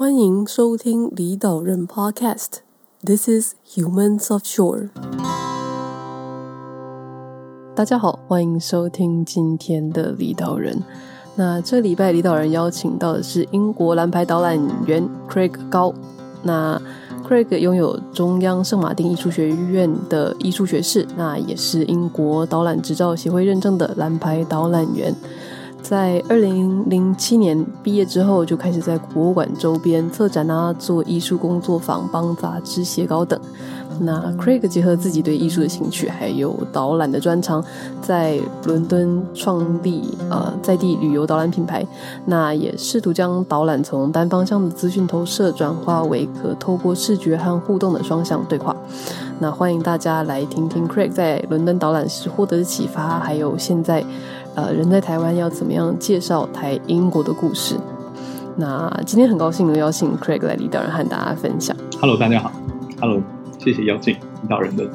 欢迎收听李岛人 Podcast。This is Humans of Shore。大家好，欢迎收听今天的李岛人。那这礼拜李岛人邀请到的是英国蓝牌导览员 Craig 高。那 Craig 拥有中央圣马丁艺术学院的艺术学士，那也是英国导览执照协会认证的蓝牌导览员。在二零零七年毕业之后，就开始在博物馆周边策展啊，做艺术工作坊，帮杂志写稿等。那 Craig 结合自己对艺术的兴趣，还有导览的专长，在伦敦创立呃在地旅游导览品牌。那也试图将导览从单方向的资讯投射，转化为可透过视觉和互动的双向对话。那欢迎大家来听听 Craig 在伦敦导览时获得的启发，还有现在。呃，人在台湾要怎么样介绍台英国的故事？那今天很高兴能邀请 Craig 来李导人和大家分享。Hello，大家好。Hello，谢谢邀请李导人的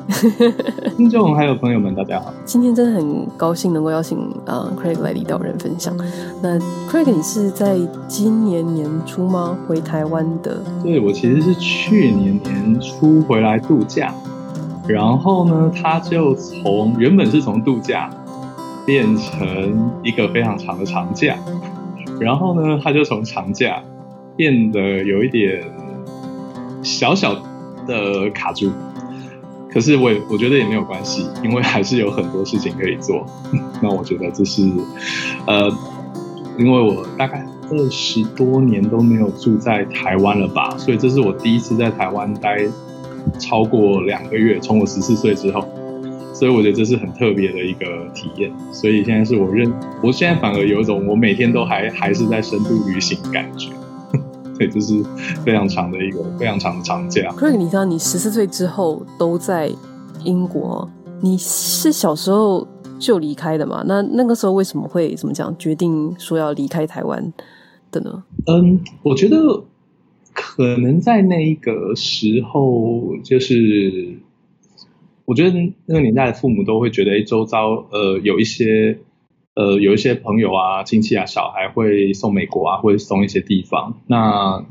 听众还有朋友们，大家好。今天真的很高兴能够邀请呃 Craig 来李导人分享。那 Craig，你是在今年年初吗？回台湾的？对，我其实是去年年初回来度假，然后呢，他就从原本是从度假。变成一个非常长的长假，然后呢，他就从长假变得有一点小小的卡住。可是我我觉得也没有关系，因为还是有很多事情可以做。那我觉得这是呃，因为我大概二十多年都没有住在台湾了吧，所以这是我第一次在台湾待超过两个月，从我十四岁之后。所以我觉得这是很特别的一个体验，所以现在是我认，我现在反而有一种我每天都还还是在深度旅行的感觉，对，这是非常长的一个非常长的长假。Craig，你知道你十四岁之后都在英国，你是小时候就离开的嘛？那那个时候为什么会怎么讲决定说要离开台湾的呢？嗯，我觉得可能在那一个时候就是。我觉得那个年代的父母都会觉得，哎，周遭呃有一些呃有一些朋友啊、亲戚啊、小孩会送美国啊，或者送一些地方。那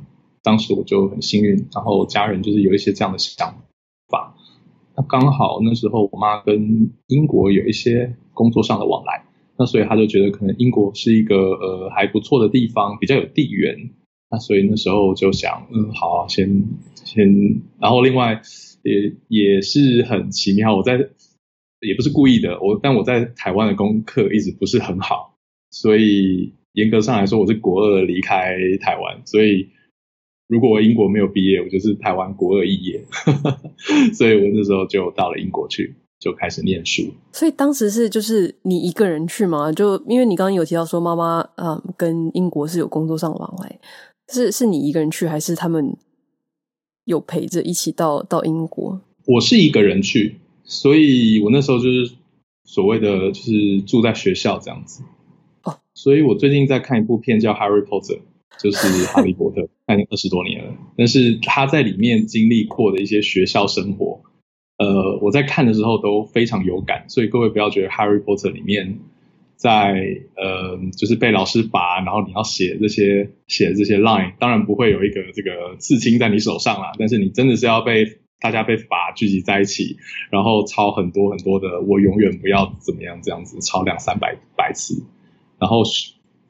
当时我就很幸运，然后家人就是有一些这样的想法。那刚好那时候我妈跟英国有一些工作上的往来，那所以他就觉得可能英国是一个呃还不错的地方，比较有地缘。那所以那时候就想，嗯，好啊，先先，然后另外。也也是很奇妙，我在也不是故意的，我但我在台湾的功课一直不是很好，所以严格上来说我是国二离开台湾，所以如果我英国没有毕业，我就是台湾国二肄业，所以我那时候就到了英国去，就开始念书。所以当时是就是你一个人去吗？就因为你刚刚有提到说妈妈嗯跟英国是有工作上的往来，是是你一个人去还是他们？有陪着一起到到英国，我是一个人去，所以我那时候就是所谓的就是住在学校这样子。哦，所以我最近在看一部片叫《Harry Potter》，就是哈利波特，看二十多年了。但是他在里面经历过的一些学校生活，呃，我在看的时候都非常有感。所以各位不要觉得《Harry Potter》里面。在呃，就是被老师罚，然后你要写这些写这些 line，当然不会有一个这个刺青在你手上啦，但是你真的是要被大家被罚聚集在一起，然后抄很多很多的，我永远不要怎么样这样子，抄两三百百次，然后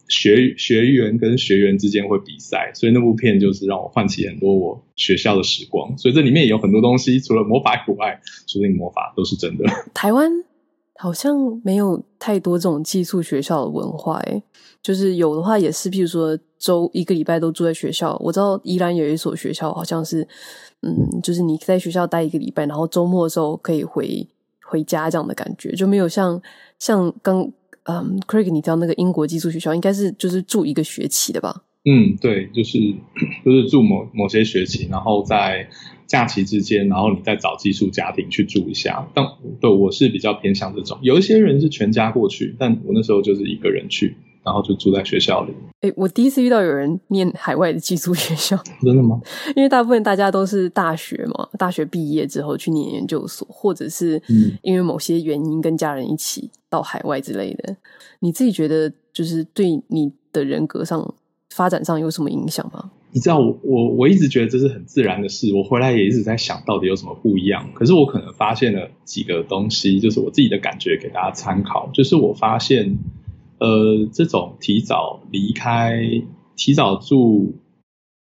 学学员跟学员之间会比赛，所以那部片就是让我唤起很多我学校的时光，所以这里面也有很多东西，除了魔法以外，说不定魔法都是真的。台湾。好像没有太多这种寄宿学校的文化，诶，就是有的话也是，譬如说周一个礼拜都住在学校。我知道宜兰有一所学校，好像是，嗯，就是你在学校待一个礼拜，然后周末的时候可以回回家这样的感觉，就没有像像刚嗯，Craig，你知道那个英国寄宿学校应该是就是住一个学期的吧？嗯，对，就是 就是住某某些学期，然后在假期之间，然后你再找寄宿家庭去住一下。但对，我是比较偏向这种，有一些人是全家过去，但我那时候就是一个人去，然后就住在学校里。诶，我第一次遇到有人念海外的寄宿学校，真的吗？因为大部分大家都是大学嘛，大学毕业之后去念研究所，或者是因为某些原因跟家人一起到海外之类的。你自己觉得，就是对你的人格上？发展上有什么影响吗？你知道我我我一直觉得这是很自然的事，我回来也一直在想到底有什么不一样。可是我可能发现了几个东西，就是我自己的感觉给大家参考。就是我发现，呃，这种提早离开、提早住、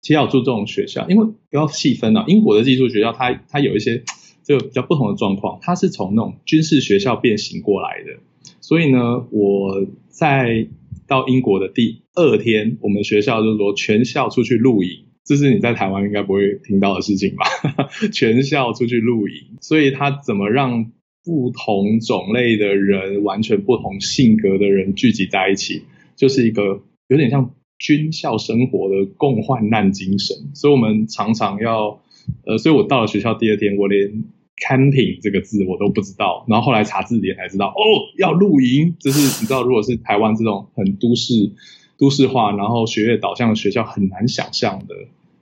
提早住这种学校，因为不要细分啊，英国的寄宿学校它它有一些这个比较不同的状况，它是从那种军事学校变形过来的。所以呢，我在到英国的第二天，我们学校就是说全校出去露营，这是你在台湾应该不会听到的事情吧？全校出去露营，所以他怎么让不同种类的人、完全不同性格的人聚集在一起，就是一个有点像军校生活的共患难精神。所以我们常常要，呃，所以我到了学校第二天，我连。Camping 这个字我都不知道，然后后来查字典才知道，哦，要露营，就是你知道，如果是台湾这种很都市、都市化，然后学业导向的学校，很难想象的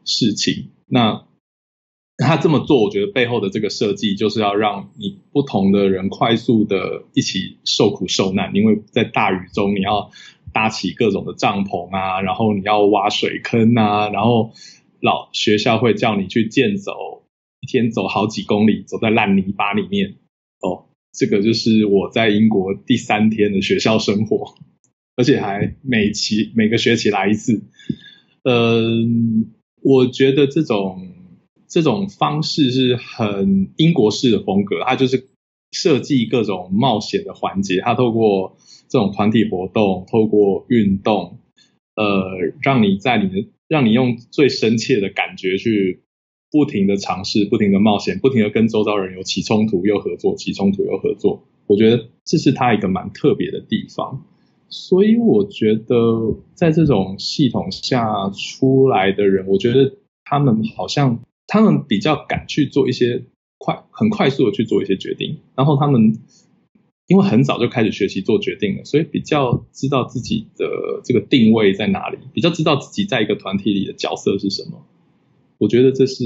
事情。那他这么做，我觉得背后的这个设计，就是要让你不同的人快速的一起受苦受难，因为在大雨中你要搭起各种的帐篷啊，然后你要挖水坑啊，然后老学校会叫你去健走。一天走好几公里，走在烂泥巴里面。哦，这个就是我在英国第三天的学校生活，而且还每期每个学期来一次。嗯，我觉得这种这种方式是很英国式的风格，它就是设计各种冒险的环节，它透过这种团体活动，透过运动，呃，让你在你的让你用最深切的感觉去。不停的尝试，不停的冒险，不停的跟周遭人有起冲突又合作，起冲突又合作。我觉得这是他一个蛮特别的地方。所以我觉得在这种系统下出来的人，我觉得他们好像他们比较敢去做一些快，很快速的去做一些决定。然后他们因为很早就开始学习做决定了，所以比较知道自己的这个定位在哪里，比较知道自己在一个团体里的角色是什么。我觉得这是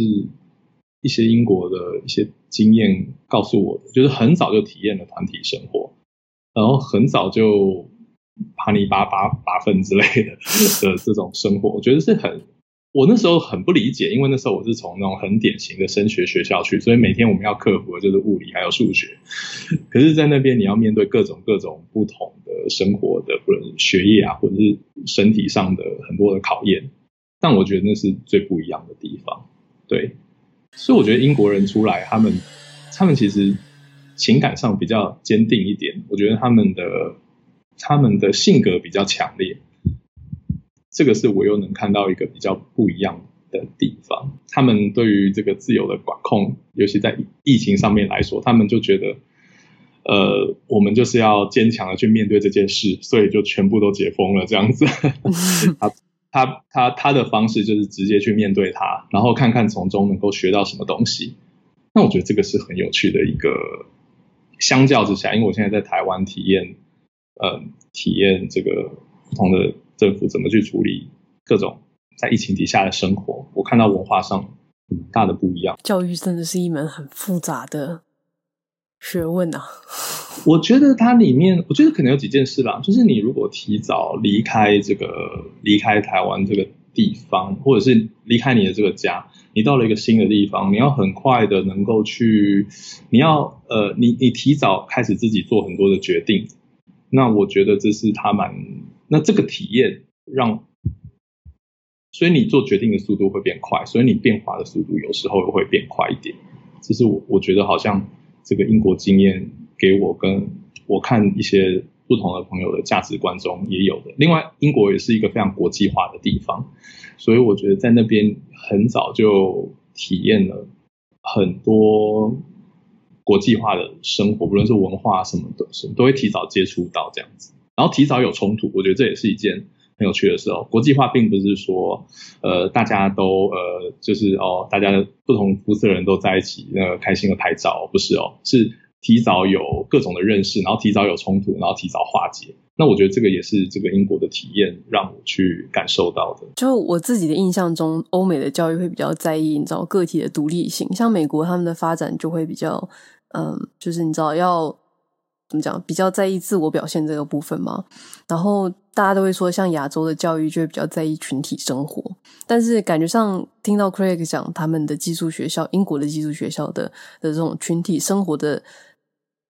一些英国的一些经验告诉我的，就是很早就体验了团体生活，然后很早就爬泥巴拔拔粪之类的的这种生活，我觉得是很，我那时候很不理解，因为那时候我是从那种很典型的升学学校去，所以每天我们要克服的就是物理还有数学，可是，在那边你要面对各种各种不同的生活的，不论学业啊，或者是身体上的很多的考验。但我觉得那是最不一样的地方，对，所以我觉得英国人出来，他们他们其实情感上比较坚定一点，我觉得他们的他们的性格比较强烈，这个是我又能看到一个比较不一样的地方。他们对于这个自由的管控，尤其在疫情上面来说，他们就觉得，呃，我们就是要坚强的去面对这件事，所以就全部都解封了这样子。他他他他的方式就是直接去面对他，然后看看从中能够学到什么东西。那我觉得这个是很有趣的一个。相较之下，因为我现在在台湾体验，呃，体验这个不同的政府怎么去处理各种在疫情底下的生活，我看到文化上很大的不一样。教育真的是一门很复杂的学问啊。我觉得它里面，我觉得可能有几件事啦，就是你如果提早离开这个，离开台湾这个地方，或者是离开你的这个家，你到了一个新的地方，你要很快的能够去，你要呃，你你提早开始自己做很多的决定，那我觉得这是他蛮，那这个体验让，所以你做决定的速度会变快，所以你变化的速度有时候会变快一点，这是我我觉得好像这个英国经验。给我跟我看一些不同的朋友的价值观中也有的。另外，英国也是一个非常国际化的地方，所以我觉得在那边很早就体验了很多国际化的生活，不论是文化什么的，什都会提早接触到这样子，然后提早有冲突，我觉得这也是一件很有趣的事哦。国际化并不是说呃大家都呃就是哦大家不同肤色人都在一起那个开心的拍照，不是哦，是。提早有各种的认识，然后提早有冲突，然后提早化解。那我觉得这个也是这个英国的体验让我去感受到的。就我自己的印象中，欧美的教育会比较在意你知道个体的独立性，像美国他们的发展就会比较，嗯，就是你知道要怎么讲，比较在意自我表现这个部分嘛。然后大家都会说，像亚洲的教育就会比较在意群体生活。但是感觉上听到 Craig 讲他们的寄宿学校，英国的寄宿学校的的这种群体生活的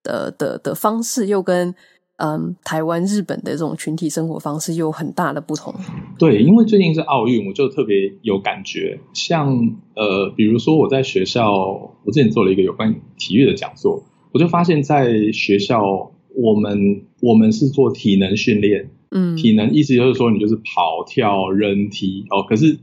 的的的方式，又跟嗯台湾、日本的这种群体生活方式又有很大的不同。对，因为最近是奥运，我就特别有感觉。像呃，比如说我在学校，我之前做了一个有关体育的讲座。我就发现，在学校，我们我们是做体能训练，嗯，体能意思就是说，你就是跑、跳、扔、踢哦。可是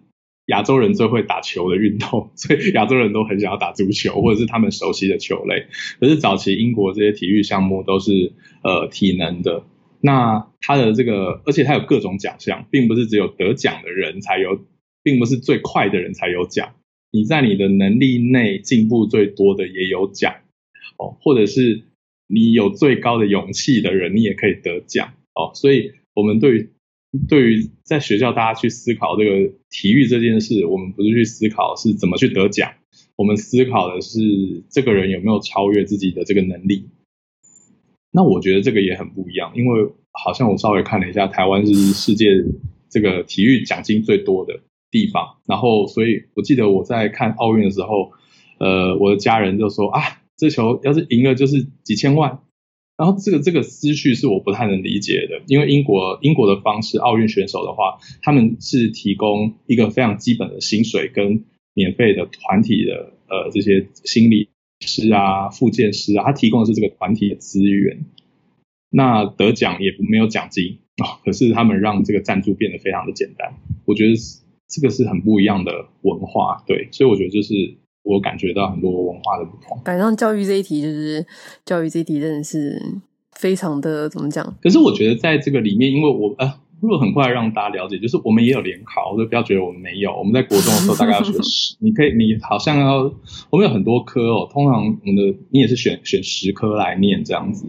亚洲人最会打球的运动，所以亚洲人都很想要打足球，或者是他们熟悉的球类。可是早期英国这些体育项目都是呃体能的，那他的这个，而且他有各种奖项，并不是只有得奖的人才有，并不是最快的人才有奖。你在你的能力内进步最多的也有奖。哦，或者是你有最高的勇气的人，你也可以得奖哦。所以，我们对于对于在学校大家去思考这个体育这件事，我们不是去思考是怎么去得奖，我们思考的是这个人有没有超越自己的这个能力。那我觉得这个也很不一样，因为好像我稍微看了一下，台湾是世界这个体育奖金最多的地方。然后，所以我记得我在看奥运的时候，呃，我的家人就说啊。这球要是赢了就是几千万，然后这个这个思绪是我不太能理解的，因为英国英国的方式，奥运选手的话，他们是提供一个非常基本的薪水跟免费的团体的呃这些心理师啊、复健师啊，他提供的是这个团体的资源。那得奖也没有奖金啊，可是他们让这个赞助变得非常的简单，我觉得这个是很不一样的文化，对，所以我觉得就是。我感觉到很多文化的不同。反正教育这一题，就是教育这一题，真的是非常的怎么讲？可是我觉得在这个里面，因为我呃，如果很快让大家了解，就是我们也有联考，就不要觉得我们没有。我们在国中的时候大概要学十，你可以，你好像要，我们有很多科哦。通常我们的你也是选选十科来念这样子。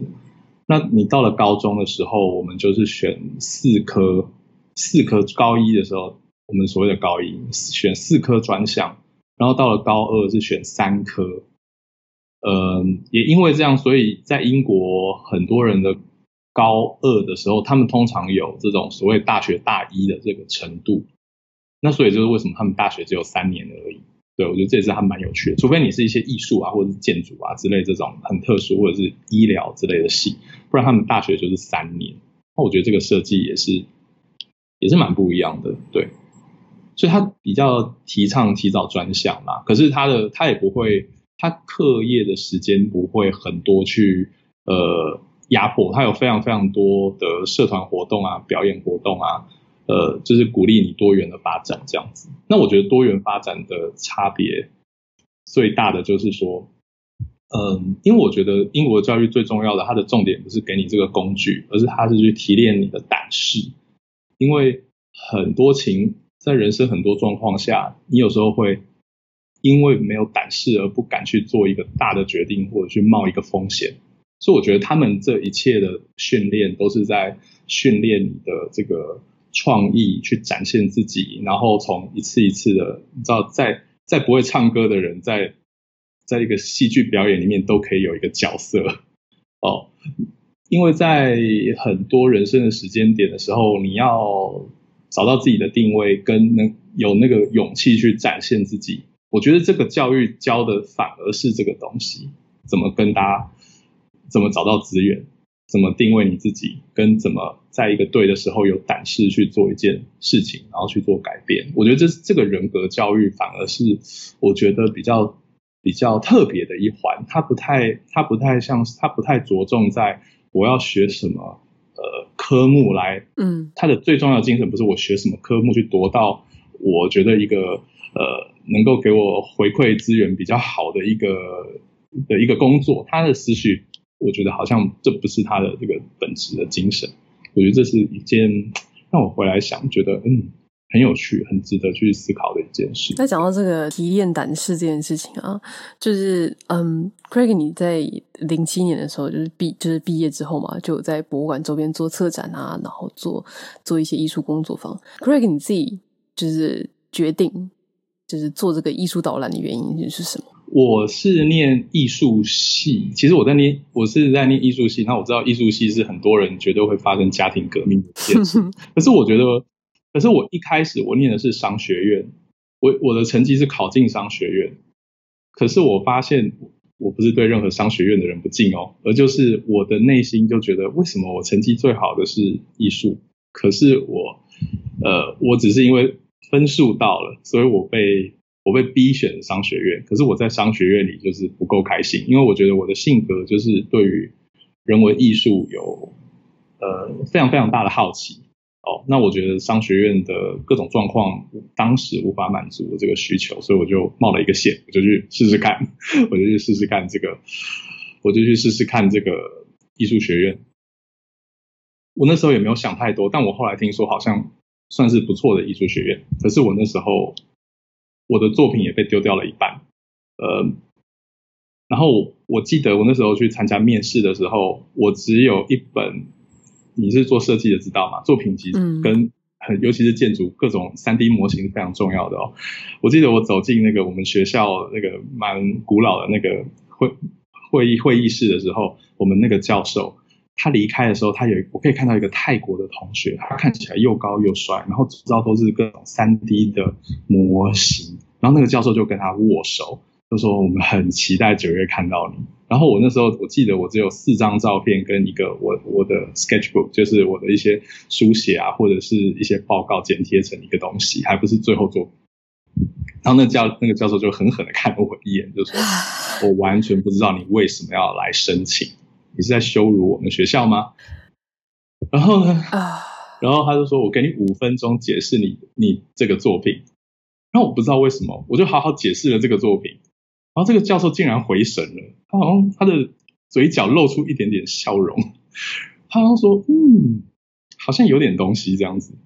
那你到了高中的时候，我们就是选四科，四科高一的时候，我们所谓的高一选四科专项。然后到了高二是选三科，嗯，也因为这样，所以在英国很多人的高二的时候，他们通常有这种所谓大学大一的这个程度。那所以就是为什么他们大学只有三年而已。对，我觉得这也是还蛮有趣的。除非你是一些艺术啊，或者是建筑啊之类这种很特殊，或者是医疗之类的系，不然他们大学就是三年。那我觉得这个设计也是也是蛮不一样的，对。所以他比较提倡提早专项嘛，可是他的他也不会，他课业的时间不会很多去呃压迫，他有非常非常多的社团活动啊、表演活动啊，呃，就是鼓励你多元的发展这样子。那我觉得多元发展的差别最大的就是说，嗯，因为我觉得英国教育最重要的，它的重点不是给你这个工具，而是它是去提炼你的胆识，因为很多情。在人生很多状况下，你有时候会因为没有胆识而不敢去做一个大的决定，或者去冒一个风险。所以我觉得他们这一切的训练都是在训练你的这个创意，去展现自己，然后从一次一次的，你知道，在在不会唱歌的人，在在一个戏剧表演里面都可以有一个角色哦。因为在很多人生的时间点的时候，你要。找到自己的定位，跟能有那个勇气去展现自己，我觉得这个教育教的反而是这个东西，怎么跟大家，怎么找到资源，怎么定位你自己，跟怎么在一个对的时候有胆识去做一件事情，然后去做改变。我觉得这这个人格教育反而是我觉得比较比较特别的一环，它不太它不太像，它不太着重在我要学什么。呃，科目来，嗯，他的最重要的精神不是我学什么科目去夺到，我觉得一个呃能够给我回馈资源比较好的一个的一个工作，他的思绪，我觉得好像这不是他的这个本质的精神，我觉得这是一件让我回来想，觉得嗯。很有趣，很值得去思考的一件事。那讲到这个提炼胆识这件事情啊，就是嗯，Craig，你在零七年的时候就是毕就是毕业之后嘛，就有在博物馆周边做策展啊，然后做做一些艺术工作坊。Craig，你自己就是决定就是做这个艺术导览的原因是什么？我是念艺术系，其实我在念，我是在念艺术系。那我知道艺术系是很多人绝对会发生家庭革命的一件事。可是我觉得，可是我一开始我念的是商学院，我我的成绩是考进商学院。可是我发现，我不是对任何商学院的人不敬哦，而就是我的内心就觉得，为什么我成绩最好的是艺术？可是我，呃，我只是因为分数到了，所以我被。我被逼选商学院，可是我在商学院里就是不够开心，因为我觉得我的性格就是对于人文艺术有呃非常非常大的好奇哦。那我觉得商学院的各种状况当时无法满足我这个需求，所以我就冒了一个险，我就去试试看，我就去试试看这个，我就去试试看这个艺术学院。我那时候也没有想太多，但我后来听说好像算是不错的艺术学院，可是我那时候。我的作品也被丢掉了一半，呃，然后我记得我那时候去参加面试的时候，我只有一本，你是做设计的知道吗？作品集跟很尤其是建筑各种三 D 模型非常重要的哦。我记得我走进那个我们学校那个蛮古老的那个会会议会议室的时候，我们那个教授。他离开的时候，他有我可以看到一个泰国的同学，他看起来又高又帅，然后知道都是各种三 D 的模型，然后那个教授就跟他握手，就说我们很期待九月看到你。然后我那时候我记得我只有四张照片跟一个我我的 sketchbook，就是我的一些书写啊或者是一些报告剪贴成一个东西，还不是最后做。然后那教那个教授就狠狠的看了我一眼，就说 我完全不知道你为什么要来申请。你是在羞辱我们学校吗？然后呢？啊！然后他就说：“我给你五分钟解释你你这个作品。”然后我不知道为什么，我就好好解释了这个作品。然后这个教授竟然回神了，他好像他的嘴角露出一点点笑容，他好像说：“嗯，好像有点东西这样子。”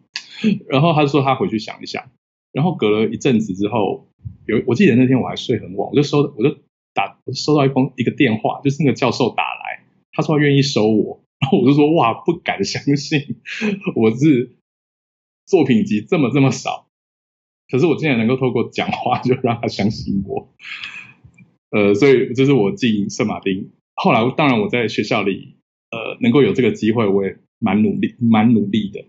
然后他就说他回去想一想。然后隔了一阵子之后，有我记得那天我还睡很晚，我就收我就打收到一封一个电话，就是那个教授打来。他说他愿意收我，然后我就说哇，不敢相信，我是作品集这么这么少，可是我竟然能够透过讲话就让他相信我，呃，所以这是我进圣马丁。后来当然我在学校里，呃，能够有这个机会，我也蛮努力，蛮努力的，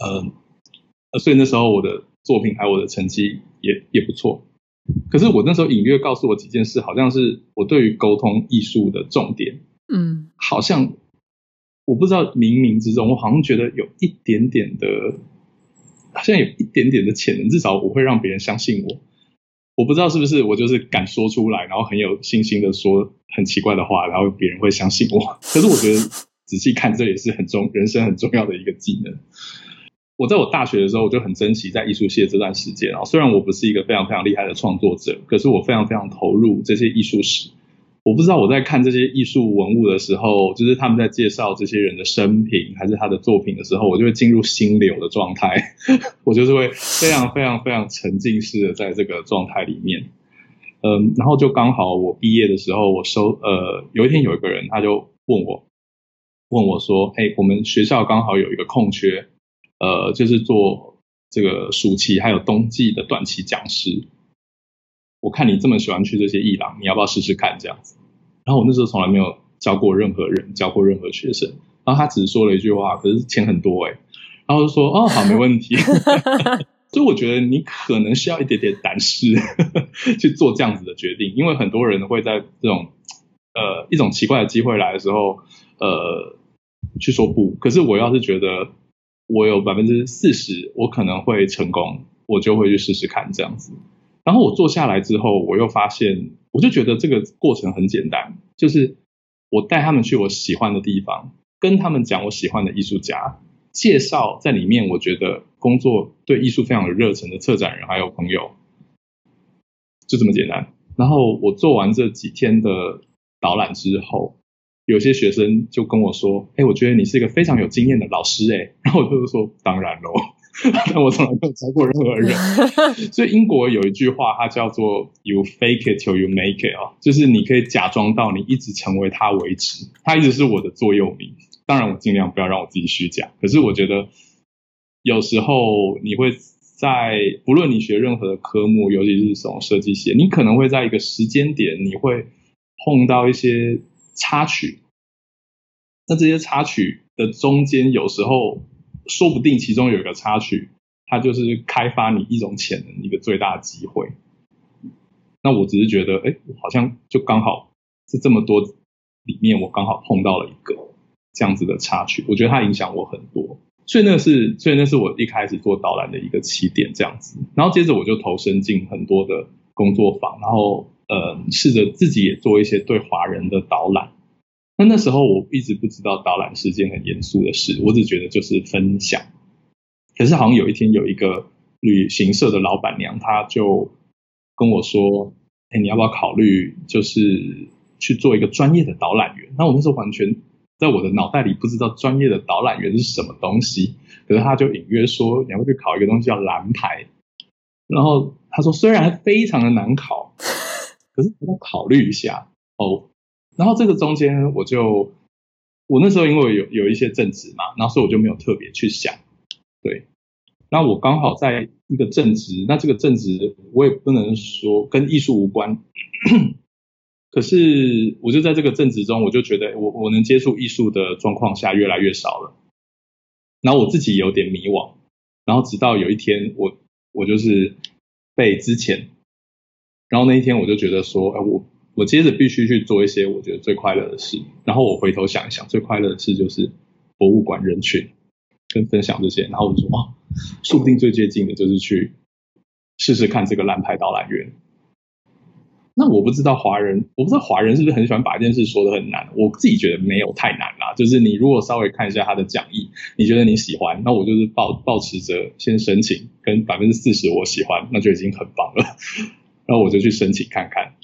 呃，所以那时候我的作品还有我的成绩也也不错。可是我那时候隐约告诉我几件事，好像是我对于沟通艺术的重点。嗯，好像我不知道冥冥之中，我好像觉得有一点点的，好像有一点点的潜能，至少我会让别人相信我。我不知道是不是我就是敢说出来，然后很有信心的说很奇怪的话，然后别人会相信我。可是我觉得仔细看，这也是很重人生很重要的一个技能。我在我大学的时候，我就很珍惜在艺术系的这段时间啊。虽然我不是一个非常非常厉害的创作者，可是我非常非常投入这些艺术史。我不知道我在看这些艺术文物的时候，就是他们在介绍这些人的生平还是他的作品的时候，我就会进入心流的状态，我就是会非常非常非常沉浸式的在这个状态里面。嗯，然后就刚好我毕业的时候，我收呃有一天有一个人他就问我问我说：“哎，我们学校刚好有一个空缺，呃，就是做这个暑期还有冬季的短期讲师。”我看你这么喜欢去这些艺廊，你要不要试试看这样子？然后我那时候从来没有教过任何人，教过任何学生。然后他只是说了一句话，可是钱很多哎。然后就说哦，好，没问题。所以我觉得你可能需要一点点胆识 去做这样子的决定，因为很多人会在这种呃一种奇怪的机会来的时候，呃去说不。可是我要是觉得我有百分之四十我可能会成功，我就会去试试看这样子。然后我坐下来之后，我又发现，我就觉得这个过程很简单，就是我带他们去我喜欢的地方，跟他们讲我喜欢的艺术家，介绍在里面，我觉得工作对艺术非常有热忱的策展人还有朋友，就这么简单。然后我做完这几天的导览之后，有些学生就跟我说：“哎，我觉得你是一个非常有经验的老师。”哎，然后我就说：“当然喽。”但 我从来没有教过任何人，所以英国有一句话，它叫做 “You fake it till you make it” 啊，就是你可以假装到你一直成为它为止。它一直是我的座右铭。当然，我尽量不要让我自己虚假。可是我觉得有时候你会在不论你学任何的科目，尤其是这种设计系，你可能会在一个时间点，你会碰到一些插曲。那这些插曲的中间，有时候说不定其中有一个插曲，它就是开发你一种潜能一个最大的机会。那我只是觉得，哎，好像就刚好是这么多里面，我刚好碰到了一个这样子的插曲，我觉得它影响我很多。所以那是，所以那是我一开始做导览的一个起点，这样子。然后接着我就投身进很多的工作坊，然后呃，试着自己也做一些对华人的导览。那那时候我一直不知道导览是件很严肃的事，我只觉得就是分享。可是好像有一天有一个旅行社的老板娘，她就跟我说：“哎，你要不要考虑就是去做一个专业的导览员？”那我那时候完全。在我的脑袋里不知道专业的导览员是什么东西，可是他就隐约说，你要去考一个东西叫蓝牌，然后他说虽然非常的难考，可是你要考虑一下哦。然后这个中间我就我那时候因为有有一些正职嘛，然后所以我就没有特别去想，对。那我刚好在一个正职，那这个正职我也不能说跟艺术无关。可是，我就在这个正职中，我就觉得我我能接触艺术的状况下越来越少了。然后我自己有点迷惘。然后直到有一天，我我就是被之前。然后那一天，我就觉得说，哎，我我接着必须去做一些我觉得最快乐的事。然后我回头想一想，最快乐的事就是博物馆人群跟分享这些。然后我就说，哦，说不定最接近的就是去试试看这个蓝牌导览员。那我不知道华人，我不知道华人是不是很喜欢把一件事说得很难。我自己觉得没有太难啦，就是你如果稍微看一下他的讲义，你觉得你喜欢，那我就是抱抱持着先申请，跟百分之四十我喜欢，那就已经很棒了。然后我就去申请看看，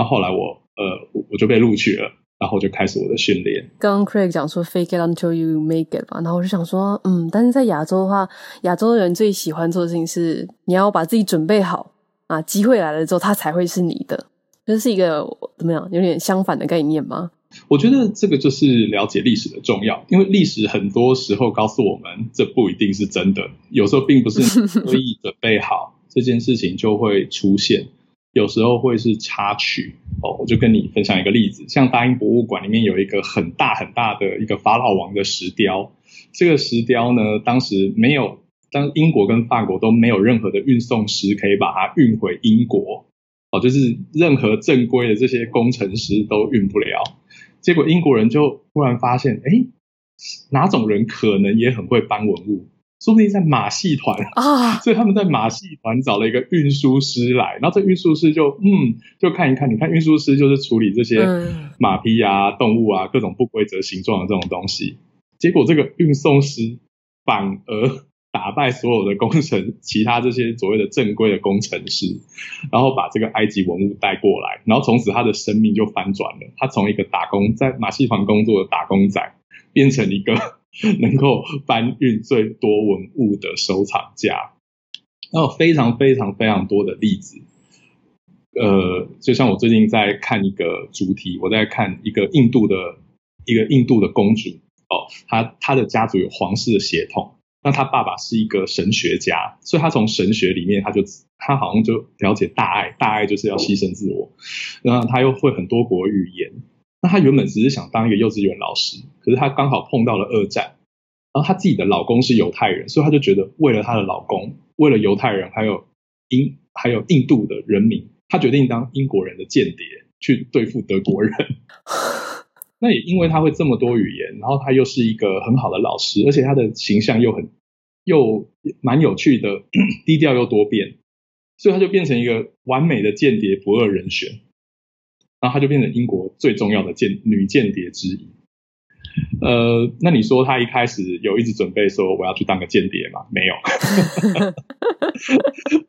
然后后来我呃我就被录取了，然后就开始我的训练。刚刚 Craig 讲说 fake it until you make it 嘛，然后我就想说，嗯，但是在亚洲的话，亚洲人最喜欢做的事情是你要把自己准备好。啊，机会来了之后，它才会是你的，这是一个怎么样？有点相反的概念吗？我觉得这个就是了解历史的重要，因为历史很多时候告诉我们，这不一定是真的。有时候并不是你 刻意准备好这件事情就会出现，有时候会是插曲。哦，我就跟你分享一个例子，像大英博物馆里面有一个很大很大的一个法老王的石雕，这个石雕呢，当时没有。当英国跟法国都没有任何的运送师可以把它运回英国，哦，就是任何正规的这些工程师都运不了。结果英国人就忽然发现，哎，哪种人可能也很会搬文物？说不定在马戏团啊，所以他们在马戏团找了一个运输师来，然后这运输师就嗯，就看一看，你看运输师就是处理这些马匹啊、动物啊、各种不规则形状的这种东西。结果这个运送师反而。打败所有的工程，其他这些所谓的正规的工程师，然后把这个埃及文物带过来，然后从此他的生命就翻转了。他从一个打工在马戏团工作的打工仔，变成一个 能够搬运最多文物的收藏家。然后非常非常非常多的例子，呃，就像我最近在看一个主题，我在看一个印度的一个印度的公主哦，她她的家族有皇室的血统。那她爸爸是一个神学家，所以她从神学里面，他就他好像就了解大爱，大爱就是要牺牲自我。然后他又会很多国语言。那他原本只是想当一个幼稚园老师，可是他刚好碰到了二战。然后他自己的老公是犹太人，所以他就觉得为了他的老公，为了犹太人，还有英还有印度的人民，他决定当英国人的间谍去对付德国人。那也因为他会这么多语言，然后他又是一个很好的老师，而且他的形象又很又蛮有趣的，低调又多变，所以他就变成一个完美的间谍不二人选，然后他就变成英国最重要的间女间谍之一。呃，那你说他一开始有一直准备说我要去当个间谍吗？没有。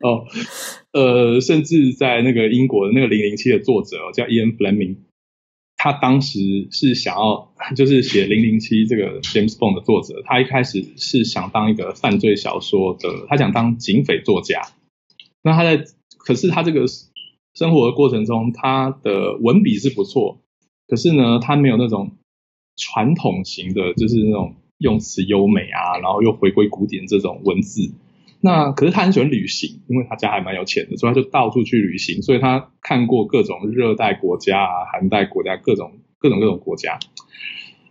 哦，呃，甚至在那个英国的那个零零七的作者叫 Ian Fleming。他当时是想要，就是写《零零七》这个 James Bond 的作者，他一开始是想当一个犯罪小说的，他想当警匪作家。那他在，可是他这个生活的过程中，他的文笔是不错，可是呢，他没有那种传统型的，就是那种用词优美啊，然后又回归古典这种文字。那可是他很喜欢旅行，因为他家还蛮有钱的，所以他就到处去旅行。所以他看过各种热带国家啊、寒带国家，各种各种各种国家。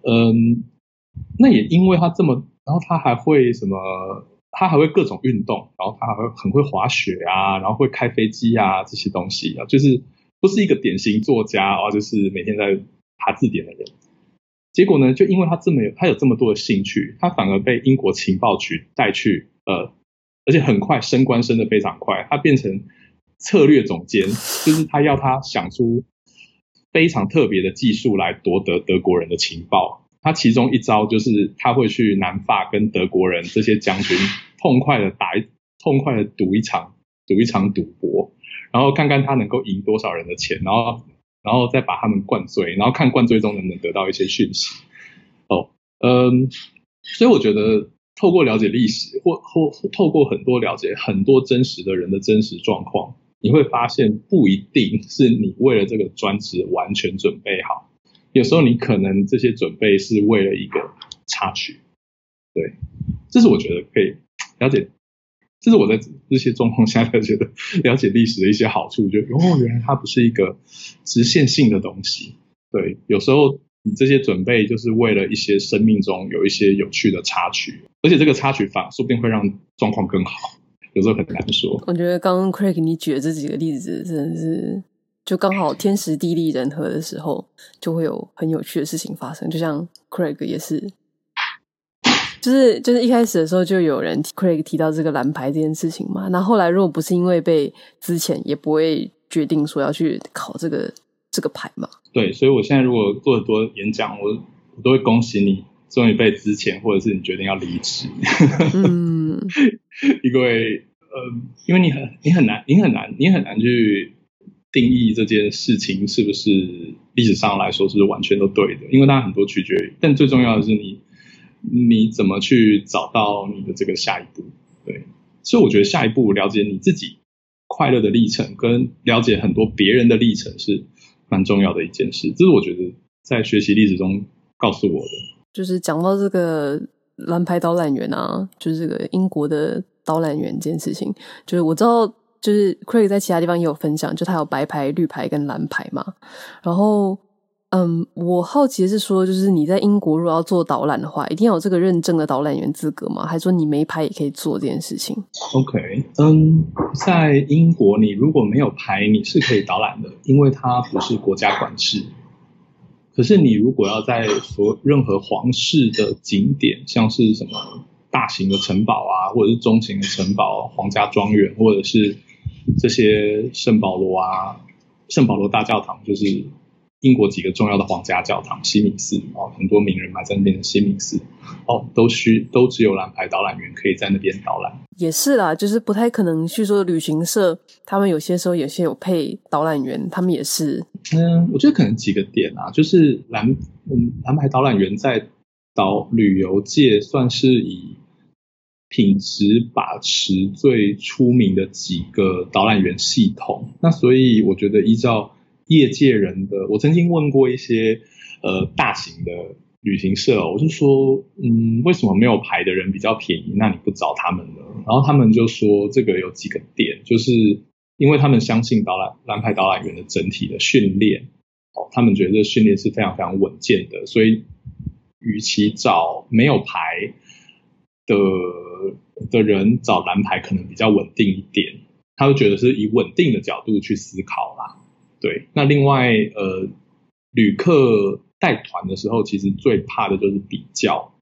嗯，那也因为他这么，然后他还会什么？他还会各种运动，然后他还会很会滑雪啊，然后会开飞机啊这些东西啊，就是不是一个典型作家啊，就是每天在查字典的人。结果呢，就因为他这么有，他有这么多的兴趣，他反而被英国情报局带去，呃，而且很快升官升得非常快，他变成策略总监，就是他要他想出非常特别的技术来夺得德国人的情报。他其中一招就是他会去南法跟德国人这些将军痛快的打一痛快的赌一场赌一场赌博，然后看看他能够赢多少人的钱，然后然后再把他们灌醉，然后看灌醉中能不能得到一些讯息。哦，嗯，所以我觉得透过了解历史，或或透过很多了解很多真实的人的真实状况，你会发现不一定是你为了这个专职完全准备好。有时候你可能这些准备是为了一个插曲，对，这是我觉得可以了解，这是我在这些状况下才觉得了解历史的一些好处，就哦，原来它不是一个直线性的东西，对，有时候你这些准备就是为了一些生命中有一些有趣的插曲，而且这个插曲反说不定会让状况更好，有时候很难说。我觉得刚刚 Craig 你举的这几个例子真的是。就刚好天时地利人和的时候，就会有很有趣的事情发生。就像 Craig 也是，就是就是一开始的时候就有人 Craig 提到这个蓝牌这件事情嘛。那后来如果不是因为被之前，也不会决定说要去考这个这个牌嘛。对，所以我现在如果做很多演讲，我我都会恭喜你终于被之前，或者是你决定要离职。嗯，因为呃，因为你很你很难，你很难，你很难去。定义这件事情是不是历史上来说是完全都对的？因为它很多取决于，但最重要的是你你怎么去找到你的这个下一步。对，所以我觉得下一步了解你自己快乐的历程，跟了解很多别人的历程是蛮重要的一件事。这是我觉得在学习历史中告诉我的。就是讲到这个蓝牌导览员啊，就是这个英国的导览员这件事情，就是我知道。就是 Craig 在其他地方也有分享，就他有白牌、绿牌跟蓝牌嘛。然后，嗯，我好奇是说，就是你在英国如果要做导览的话，一定要有这个认证的导览员资格吗？还是说你没牌也可以做这件事情？OK，嗯，在英国你如果没有牌，你是可以导览的，因为它不是国家管制。可是你如果要在说任何皇室的景点，像是什么大型的城堡啊，或者是中型的城堡、皇家庄园，或者是这些圣保罗啊，圣保罗大教堂就是英国几个重要的皇家教堂，西敏寺哦，很多名人埋在那边的西敏寺哦，都需都只有蓝牌导览员可以在那边导览。也是啦，就是不太可能去说旅行社，他们有些时候有些有配导览员，他们也是。嗯，我觉得可能几个点啊，就是蓝嗯蓝牌导览员在导旅游界算是以。品质把持最出名的几个导览员系统，那所以我觉得依照业界人的，我曾经问过一些呃大型的旅行社，我就说，嗯，为什么没有牌的人比较便宜？那你不找他们呢？然后他们就说，这个有几个点，就是因为他们相信导览蓝牌导览员的整体的训练，哦，他们觉得这训练是非常非常稳健的，所以与其找没有牌的。的人找蓝牌可能比较稳定一点，他会觉得是以稳定的角度去思考啦。对，那另外呃，旅客带团的时候，其实最怕的就是比较。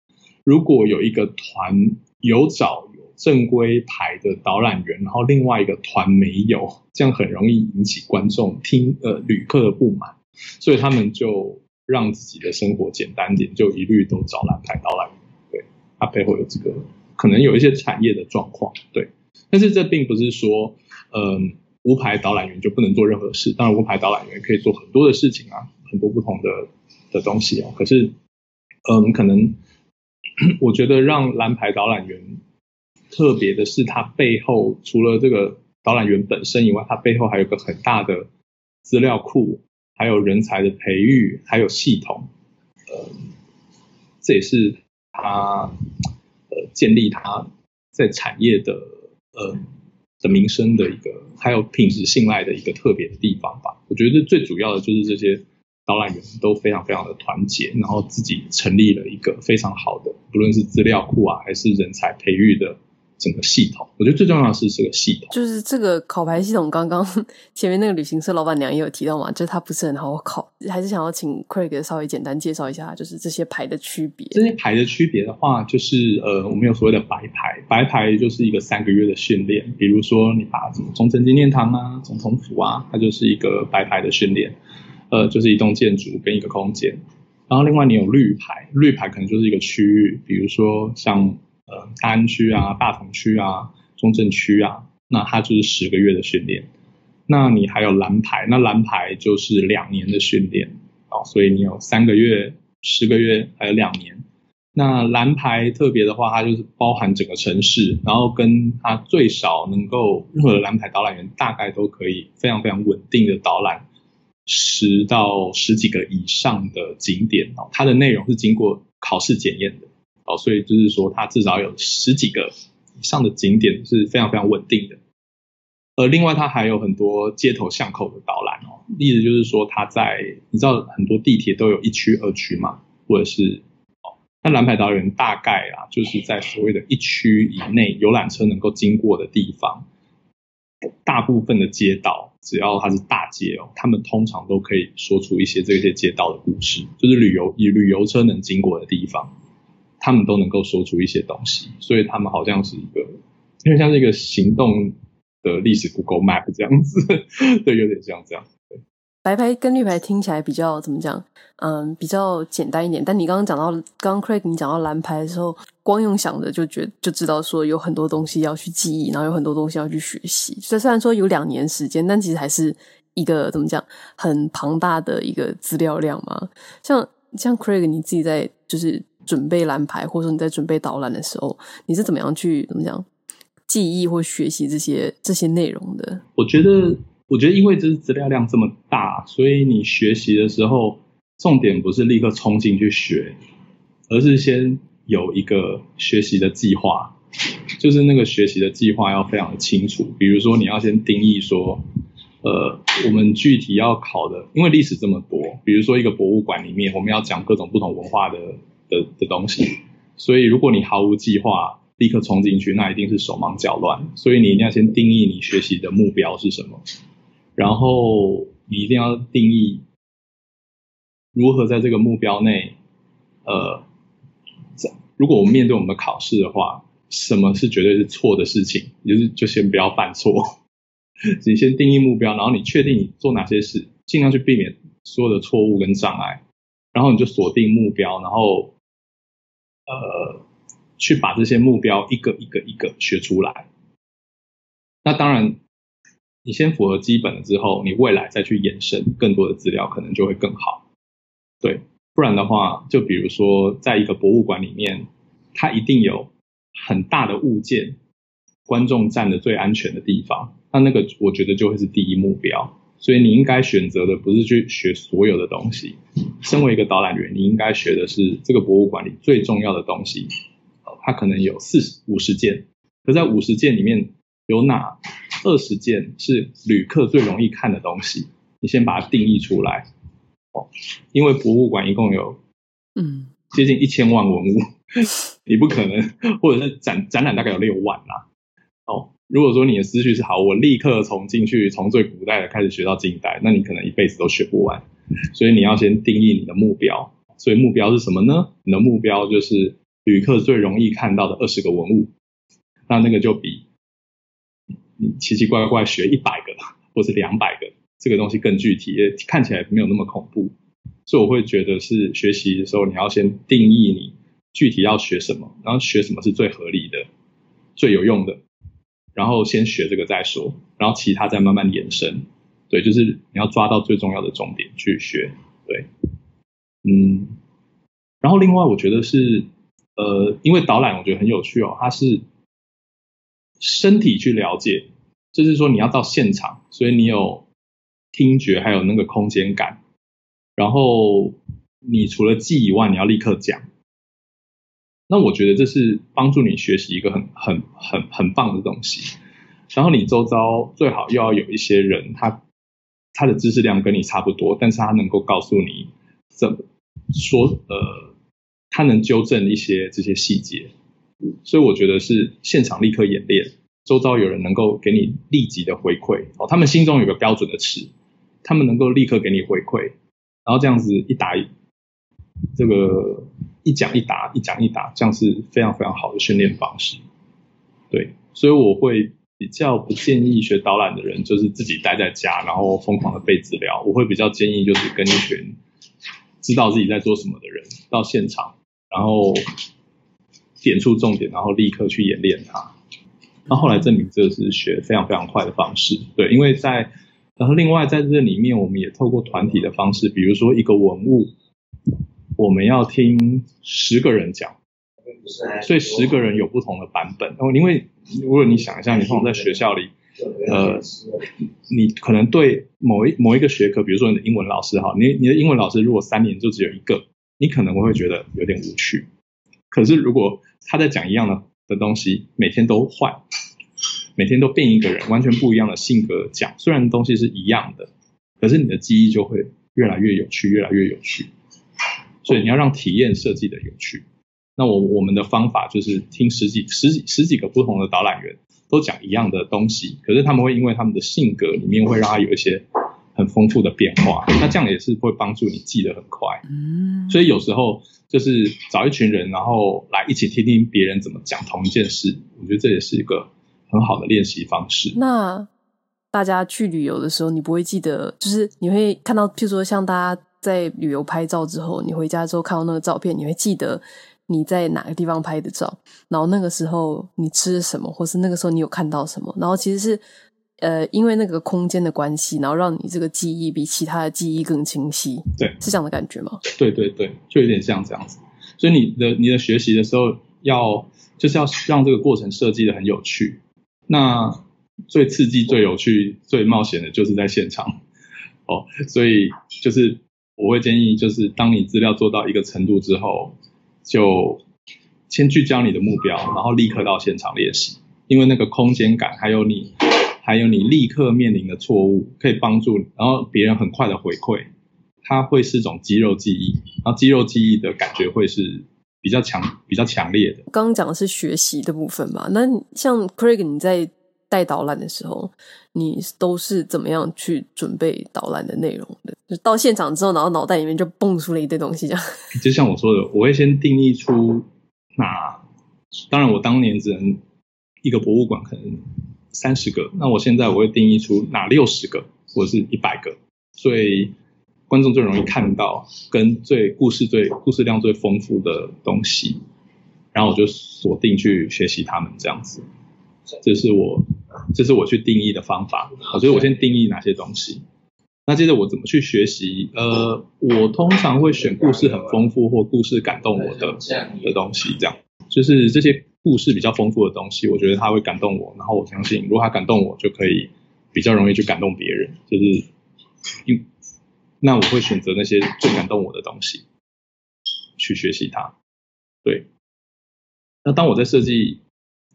如果有一个团有找有正规牌的导览员，然后另外一个团没有，这样很容易引起观众听呃旅客的不满，所以他们就让自己的生活简单点，就一律都找蓝牌导览员。对，他背后有这个。可能有一些产业的状况，对，但是这并不是说，嗯，无牌导览员就不能做任何事。当然，无牌导览员可以做很多的事情啊，很多不同的的东西啊。可是，嗯，可能我觉得让蓝牌导览员特别的是，它背后除了这个导览员本身以外，它背后还有个很大的资料库，还有人才的培育，还有系统。嗯，这也是它。建立他在产业的呃的名声的一个，还有品质信赖的一个特别的地方吧。我觉得最主要的就是这些导览员都非常非常的团结，然后自己成立了一个非常好的，不论是资料库啊，还是人才培育的。整个系统，我觉得最重要的是这个系统，就是这个考牌系统。刚刚 前面那个旅行社老板娘也有提到嘛，就是它不是很好考，还是想要请 Craig 稍微简单介绍一下，就是这些牌的区别。这些牌的区别的话，就是呃，我们有所谓的白牌，白牌就是一个三个月的训练，比如说你把什么中正纪念堂啊、总统府啊，它就是一个白牌的训练，呃，就是一栋建筑跟一个空间。然后另外你有绿牌，绿牌可能就是一个区域，比如说像。呃，大安区啊，大同区啊，中正区啊，那它就是十个月的训练。那你还有蓝牌，那蓝牌就是两年的训练啊，所以你有三个月、十个月，还有两年。那蓝牌特别的话，它就是包含整个城市，然后跟它最少能够任何的蓝牌导览员大概都可以非常非常稳定的导览十到十几个以上的景点哦，它的内容是经过考试检验的。哦，所以就是说，它至少有十几个以上的景点是非常非常稳定的。而另外，它还有很多街头巷口的导览哦。例子就是说，它在你知道很多地铁都有一区、二区嘛，或者是哦，那蓝牌导览员大概啊，就是在所谓的一区以内，游览车能够经过的地方，大部分的街道，只要它是大街哦，他们通常都可以说出一些这些街道的故事，就是旅游以旅游车能经过的地方。他们都能够说出一些东西，所以他们好像是一个，因为像是一个行动的历史 Google Map 这样子，对，有点像这样。对，白牌跟绿牌听起来比较怎么讲？嗯，比较简单一点。但你刚刚讲到，刚刚 Craig 你讲到蓝牌的时候，光用想的就觉就知道说有很多东西要去记忆，然后有很多东西要去学习。所以虽然说有两年时间，但其实还是一个怎么讲，很庞大的一个资料量嘛。像像 Craig 你自己在就是。准备蓝牌，或者说你在准备导览的时候，你是怎么样去怎么讲记忆或学习这些这些内容的？我觉得，我觉得因为这是资料量这么大，所以你学习的时候，重点不是立刻冲进去学，而是先有一个学习的计划，就是那个学习的计划要非常的清楚。比如说，你要先定义说，呃，我们具体要考的，因为历史这么多，比如说一个博物馆里面，我们要讲各种不同文化的。的的东西，所以如果你毫无计划，立刻冲进去，那一定是手忙脚乱。所以你一定要先定义你学习的目标是什么，然后你一定要定义如何在这个目标内，呃，如果我们面对我们的考试的话，什么是绝对是错的事情，就是就先不要犯错。你先定义目标，然后你确定你做哪些事，尽量去避免所有的错误跟障碍，然后你就锁定目标，然后。呃，去把这些目标一个一个一个学出来。那当然，你先符合基本了之后，你未来再去延伸更多的资料，可能就会更好。对，不然的话，就比如说，在一个博物馆里面，它一定有很大的物件，观众站的最安全的地方，那那个我觉得就会是第一目标。所以你应该选择的不是去学所有的东西。身为一个导览员，你应该学的是这个博物馆里最重要的东西。它可能有四十五十件，可在五十件里面有哪二十件是旅客最容易看的东西？你先把它定义出来。哦，因为博物馆一共有嗯接近一千万文物，你不可能，或者是展展览大概有六万啦。哦。如果说你的思绪是好，我立刻从进去从最古代的开始学到近代，那你可能一辈子都学不完。所以你要先定义你的目标。所以目标是什么呢？你的目标就是旅客最容易看到的二十个文物。那那个就比你奇奇怪怪学一百个或是两百个这个东西更具体，也看起来没有那么恐怖。所以我会觉得是学习的时候，你要先定义你具体要学什么，然后学什么是最合理的、最有用的。然后先学这个再说，然后其他再慢慢延伸。对，就是你要抓到最重要的重点去学。对，嗯。然后另外我觉得是，呃，因为导览我觉得很有趣哦，它是身体去了解，就是说你要到现场，所以你有听觉，还有那个空间感。然后你除了记以外，你要立刻讲。那我觉得这是帮助你学习一个很很很很棒的东西，然后你周遭最好又要有一些人，他他的知识量跟你差不多，但是他能够告诉你怎么说，呃，他能纠正一些这些细节。所以我觉得是现场立刻演练，周遭有人能够给你立即的回馈哦，他们心中有个标准的尺，他们能够立刻给你回馈，然后这样子一打一，这个一讲一答，一讲一答，这样是非常非常好的训练方式。对，所以我会比较不建议学导览的人就是自己待在家，然后疯狂的背资料。我会比较建议就是跟一群知道自己在做什么的人到现场，然后。点出重点，然后立刻去演练它。那后来证明这是学非常非常快的方式，对，因为在然后另外在这里面，我们也透过团体的方式，比如说一个文物，我们要听十个人讲，所以十个人有不同的版本。然后因为如果你想一下，你通常在学校里，呃，你可能对某一某一个学科，比如说你的英文老师哈，你你的英文老师如果三年就只有一个，你可能会觉得有点无趣。可是如果他在讲一样的的东西，每天都换，每天都变一个人，完全不一样的性格讲，虽然东西是一样的，可是你的记忆就会越来越有趣，越来越有趣。所以你要让体验设计的有趣。那我我们的方法就是听十几十几十几个不同的导览员都讲一样的东西，可是他们会因为他们的性格里面会让他有一些很丰富的变化，那这样也是会帮助你记得很快。嗯，所以有时候。就是找一群人，然后来一起听听别人怎么讲同一件事，我觉得这也是一个很好的练习方式。那大家去旅游的时候，你不会记得，就是你会看到，譬如说像大家在旅游拍照之后，你回家之后看到那个照片，你会记得你在哪个地方拍的照，然后那个时候你吃了什么，或是那个时候你有看到什么，然后其实是。呃，因为那个空间的关系，然后让你这个记忆比其他的记忆更清晰，对，是这样的感觉吗？对对对，就有点像这样子。所以你的你的学习的时候要，要就是要让这个过程设计的很有趣。那最刺激、最有趣、最冒险的就是在现场哦。所以就是我会建议，就是当你资料做到一个程度之后，就先聚焦你的目标，然后立刻到现场练习，因为那个空间感还有你。还有你立刻面临的错误，可以帮助，然后别人很快的回馈，它会是一种肌肉记忆，然后肌肉记忆的感觉会是比较强、比较强烈的。刚刚讲的是学习的部分嘛？那像 Craig，你在带导览的时候，你都是怎么样去准备导览的内容的？就到现场之后，然后脑袋里面就蹦出了一堆东西，这样。就像我说的，我会先定义出那，当然我当年只能一个博物馆可能。三十个，那我现在我会定义出哪六十个或者是一百个，最观众最容易看到跟最故事最故事量最丰富的东西，然后我就锁定去学习他们这样子，这是我这是我去定义的方法。所以我先定义哪些东西，那接着我怎么去学习？呃，我通常会选故事很丰富或故事感动我的的东西，这样就是这些。故事比较丰富的东西，我觉得它会感动我，然后我相信，如果它感动我，就可以比较容易去感动别人。就是，因那我会选择那些最感动我的东西去学习它。对。那当我在设计，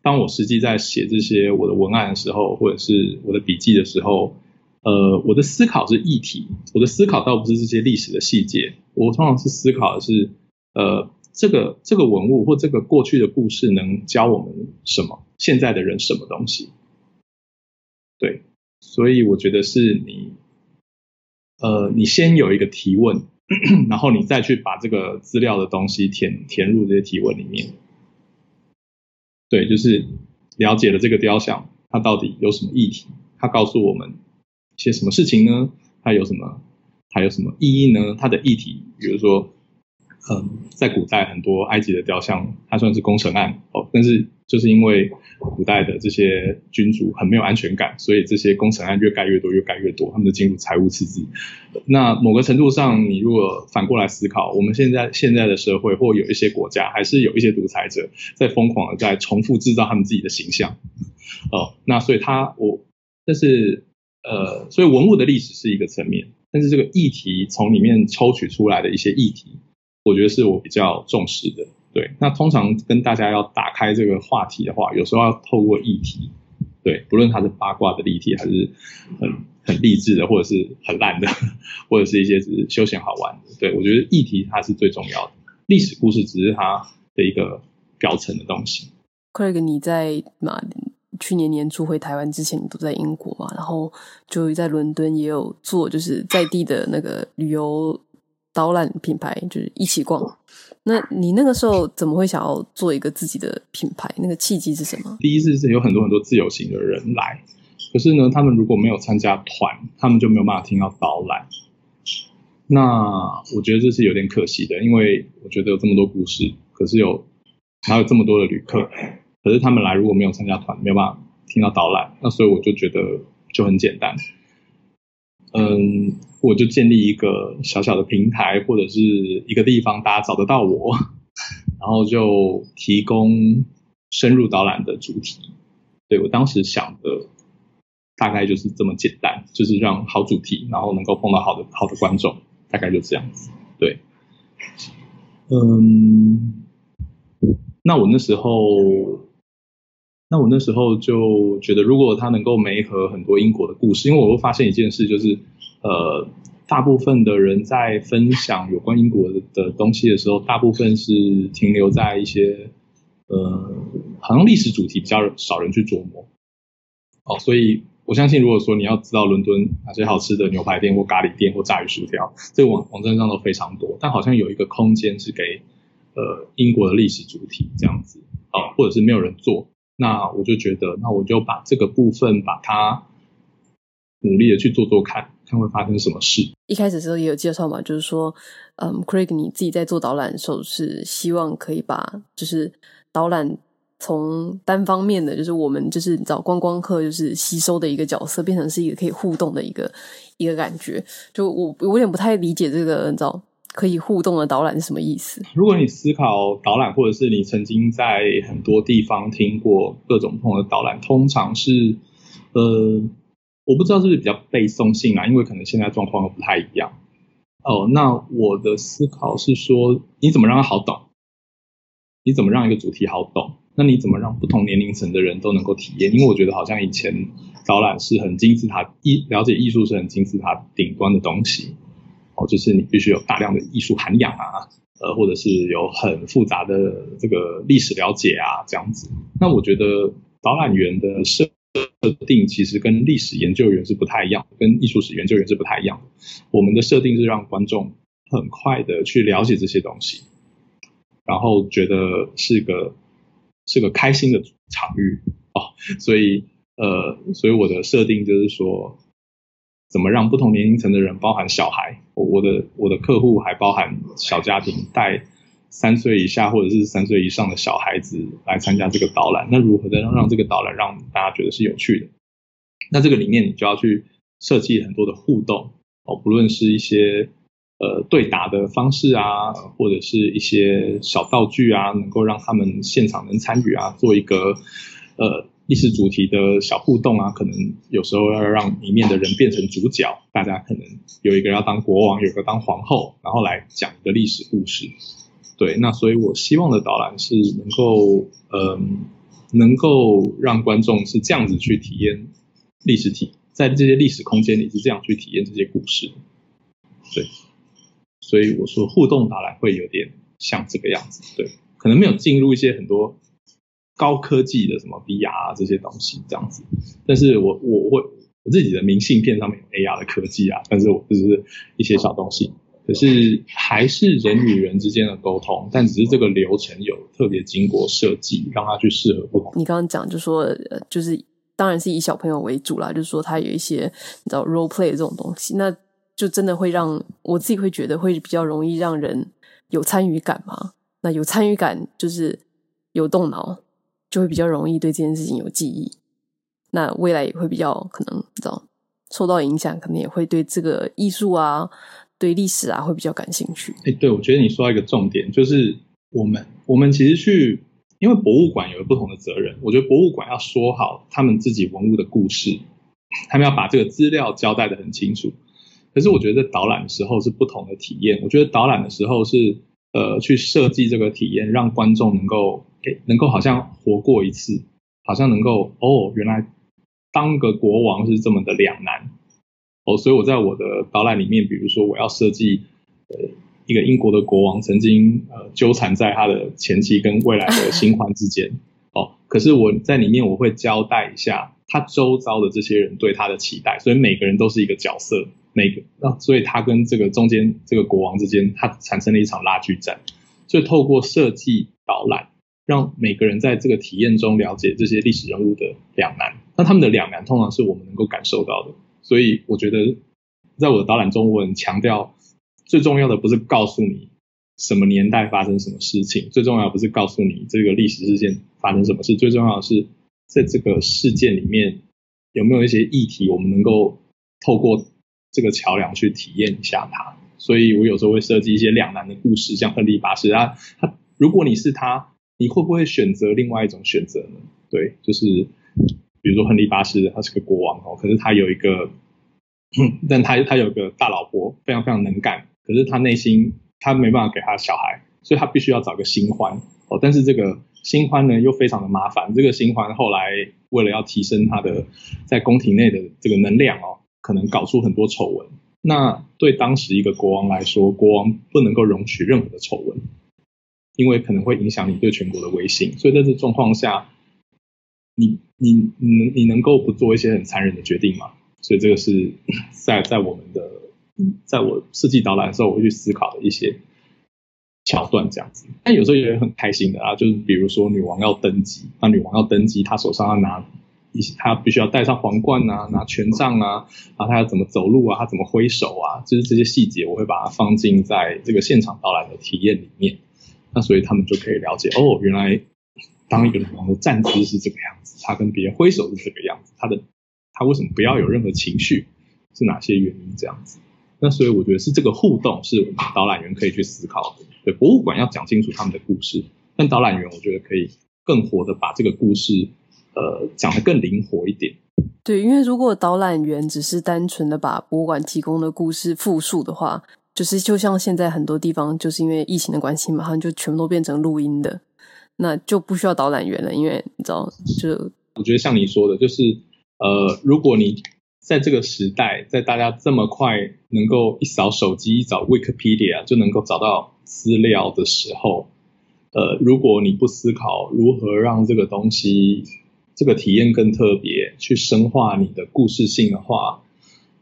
当我实际在写这些我的文案的时候，或者是我的笔记的时候，呃，我的思考是议题，我的思考倒不是这些历史的细节，我通常是思考的是，呃。这个这个文物或这个过去的故事能教我们什么？现在的人什么东西？对，所以我觉得是你，呃，你先有一个提问，然后你再去把这个资料的东西填填入这些提问里面。对，就是了解了这个雕像，它到底有什么议题？它告诉我们一些什么事情呢？它有什么？它有什么意义呢？它的议题，比如说。嗯，在古代很多埃及的雕像，它算是工程案哦，但是就是因为古代的这些君主很没有安全感，所以这些工程案越盖越多，越盖越多，他们就进入财务赤字。那某个程度上，你如果反过来思考，我们现在现在的社会或有一些国家，还是有一些独裁者在疯狂的在重复制造他们自己的形象哦。那所以他我，但是呃，所以文物的历史是一个层面，但是这个议题从里面抽取出来的一些议题。我觉得是我比较重视的，对。那通常跟大家要打开这个话题的话，有时候要透过议题对，不论它是八卦的议题，还是很很励志的，或者是很烂的，或者是一些只是休闲好玩的，对，我觉得议题它是最重要的，历史故事只是它的一个表层的东西。Craig，你在嘛？去年年初回台湾之前，你都在英国嘛？然后就在伦敦也有做，就是在地的那个旅游导览品牌，就是一起逛。那你那个时候怎么会想要做一个自己的品牌？那个契机是什么？第一次是有很多很多自由行的人来，可是呢，他们如果没有参加团，他们就没有办法听到导览。那我觉得这是有点可惜的，因为我觉得有这么多故事，可是有还有这么多的旅客。可是他们来如果没有参加团，没有办法听到导览，那所以我就觉得就很简单，嗯，我就建立一个小小的平台或者是一个地方，大家找得到我，然后就提供深入导览的主题。对，我当时想的大概就是这么简单，就是让好主题，然后能够碰到好的好的观众，大概就这样子。对，嗯，那我那时候。那我那时候就觉得，如果他能够媒合很多英国的故事，因为我会发现一件事，就是呃，大部分的人在分享有关英国的东西的时候，大部分是停留在一些呃，好像历史主题比较少人去琢磨。哦，所以我相信，如果说你要知道伦敦哪些好吃的牛排店或咖喱店或炸鱼薯条，这个网网站上都非常多，但好像有一个空间是给呃英国的历史主题这样子，哦，或者是没有人做。那我就觉得，那我就把这个部分把它努力的去做做看，看会发生什么事。一开始的时候也有介绍嘛，就是说，嗯，Craig 你自己在做导览的时候是希望可以把就是导览从单方面的，就是我们就是找观光客就是吸收的一个角色，变成是一个可以互动的一个一个感觉。就我我有点不太理解这个，你知道。可以互动的导览是什么意思？如果你思考导览，或者是你曾经在很多地方听过各种不同的导览，通常是，呃，我不知道是不是比较背诵性啊，因为可能现在状况不太一样。哦，那我的思考是说，你怎么让它好懂？你怎么让一个主题好懂？那你怎么让不同年龄层的人都能够体验？因为我觉得好像以前导览是很金字塔，艺了解艺术是很金字塔顶端的东西。哦，就是你必须有大量的艺术涵养啊，呃，或者是有很复杂的这个历史了解啊，这样子。那我觉得导览员的设设定其实跟历史研究员是不太一样，跟艺术史研究员是不太一样。我们的设定是让观众很快的去了解这些东西，然后觉得是个是个开心的场域哦。所以呃，所以我的设定就是说。怎么让不同年龄层的人，包含小孩，我的我的客户还包含小家庭，带三岁以下或者是三岁以上的小孩子来参加这个导览。那如何的让让这个导览让大家觉得是有趣的？那这个里面你就要去设计很多的互动哦，不论是一些呃对答的方式啊，或者是一些小道具啊，能够让他们现场能参与啊，做一个呃。历史主题的小互动啊，可能有时候要让里面的人变成主角，大家可能有一个要当国王，有一个当皇后，然后来讲一个历史故事。对，那所以我希望的导览是能够，嗯、能够让观众是这样子去体验历史体，在这些历史空间里是这样去体验这些故事。对，所以我说互动导览会有点像这个样子。对，可能没有进入一些很多。高科技的什么 VR 啊，这些东西这样子，但是我我会我自己的明信片上面有 AR 的科技啊，但是我就是一些小东西，可是还是人与人之间的沟通，但只是这个流程有特别经过设计，让它去适合不同。你刚刚讲就说，就是当然是以小朋友为主啦，就是说他有一些你知道 role play 这种东西，那就真的会让我自己会觉得会比较容易让人有参与感嘛。那有参与感就是有动脑。就会比较容易对这件事情有记忆，那未来也会比较可能，你知道受到影响，可能也会对这个艺术啊、对历史啊会比较感兴趣。哎，对，我觉得你说一个重点，就是我们我们其实去，因为博物馆有不同的责任，我觉得博物馆要说好他们自己文物的故事，他们要把这个资料交代的很清楚。可是我觉得在导览的时候是不同的体验，我觉得导览的时候是呃去设计这个体验，让观众能够。能够好像活过一次，好像能够哦，原来当个国王是这么的两难哦，所以我在我的导览里面，比如说我要设计呃一个英国的国王曾经呃纠缠在他的前妻跟未来的 新欢之间哦，可是我在里面我会交代一下他周遭的这些人对他的期待，所以每个人都是一个角色，每个那所以他跟这个中间这个国王之间，他产生了一场拉锯战，所以透过设计导览。让每个人在这个体验中了解这些历史人物的两难，那他们的两难通常是我们能够感受到的。所以我觉得，在我的导览中，我很强调，最重要的不是告诉你什么年代发生什么事情，最重要不是告诉你这个历史事件发生什么事，最重要的是在这个事件里面有没有一些议题，我们能够透过这个桥梁去体验一下它。所以我有时候会设计一些两难的故事，像亨利八世啊，他如果你是他。你会不会选择另外一种选择呢？对，就是比如说亨利八世，他是个国王哦，可是他有一个，但他他有个大老婆，非常非常能干，可是他内心他没办法给他小孩，所以他必须要找个新欢哦。但是这个新欢呢又非常的麻烦，这个新欢后来为了要提升他的在宫廷内的这个能量哦，可能搞出很多丑闻。那对当时一个国王来说，国王不能够容许任何的丑闻。因为可能会影响你对全国的威信，所以在这状况下，你你你能你能够不做一些很残忍的决定吗？所以这个是 在在我们的，在我设计导览的时候，我会去思考的一些桥段这样子。但有时候也很开心的啊，就是比如说女王要登基，那女王要登基，她手上要拿一些，她必须要戴上皇冠啊，拿权杖啊，然后她要怎么走路啊，她怎么挥手啊，就是这些细节，我会把它放进在这个现场导览的体验里面。那所以他们就可以了解哦，原来当一个女王的站姿是这个样子，她跟别人挥手是这个样子，她的她为什么不要有任何情绪？是哪些原因这样子？那所以我觉得是这个互动是我们导览员可以去思考的。对，博物馆要讲清楚他们的故事，但导览员我觉得可以更活的把这个故事呃讲得更灵活一点。对，因为如果导览员只是单纯的把博物馆提供的故事复述的话。就是就像现在很多地方，就是因为疫情的关系嘛，他们就全部都变成录音的，那就不需要导览员了，因为你知道，就我觉得像你说的，就是呃，如果你在这个时代，在大家这么快能够一扫手机、一找 Wikipedia 就能够找到资料的时候，呃，如果你不思考如何让这个东西、这个体验更特别，去深化你的故事性的话，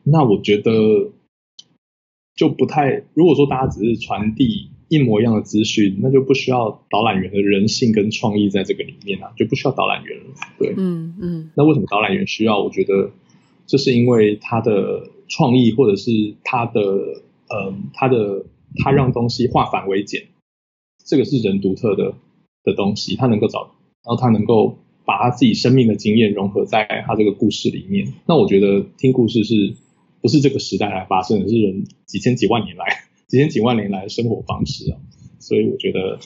那我觉得。就不太，如果说大家只是传递一模一样的资讯，那就不需要导览员的人性跟创意在这个里面啊，就不需要导览员了。对，嗯嗯。那为什么导览员需要？我觉得这是因为他的创意，或者是他的呃，他的他让东西化繁为简，这个是人独特的的东西，他能够找，然后他能够把他自己生命的经验融合在他这个故事里面。那我觉得听故事是。不是这个时代来发生的，是人几千几万年来、几千几万年来的生活方式啊。所以我觉得，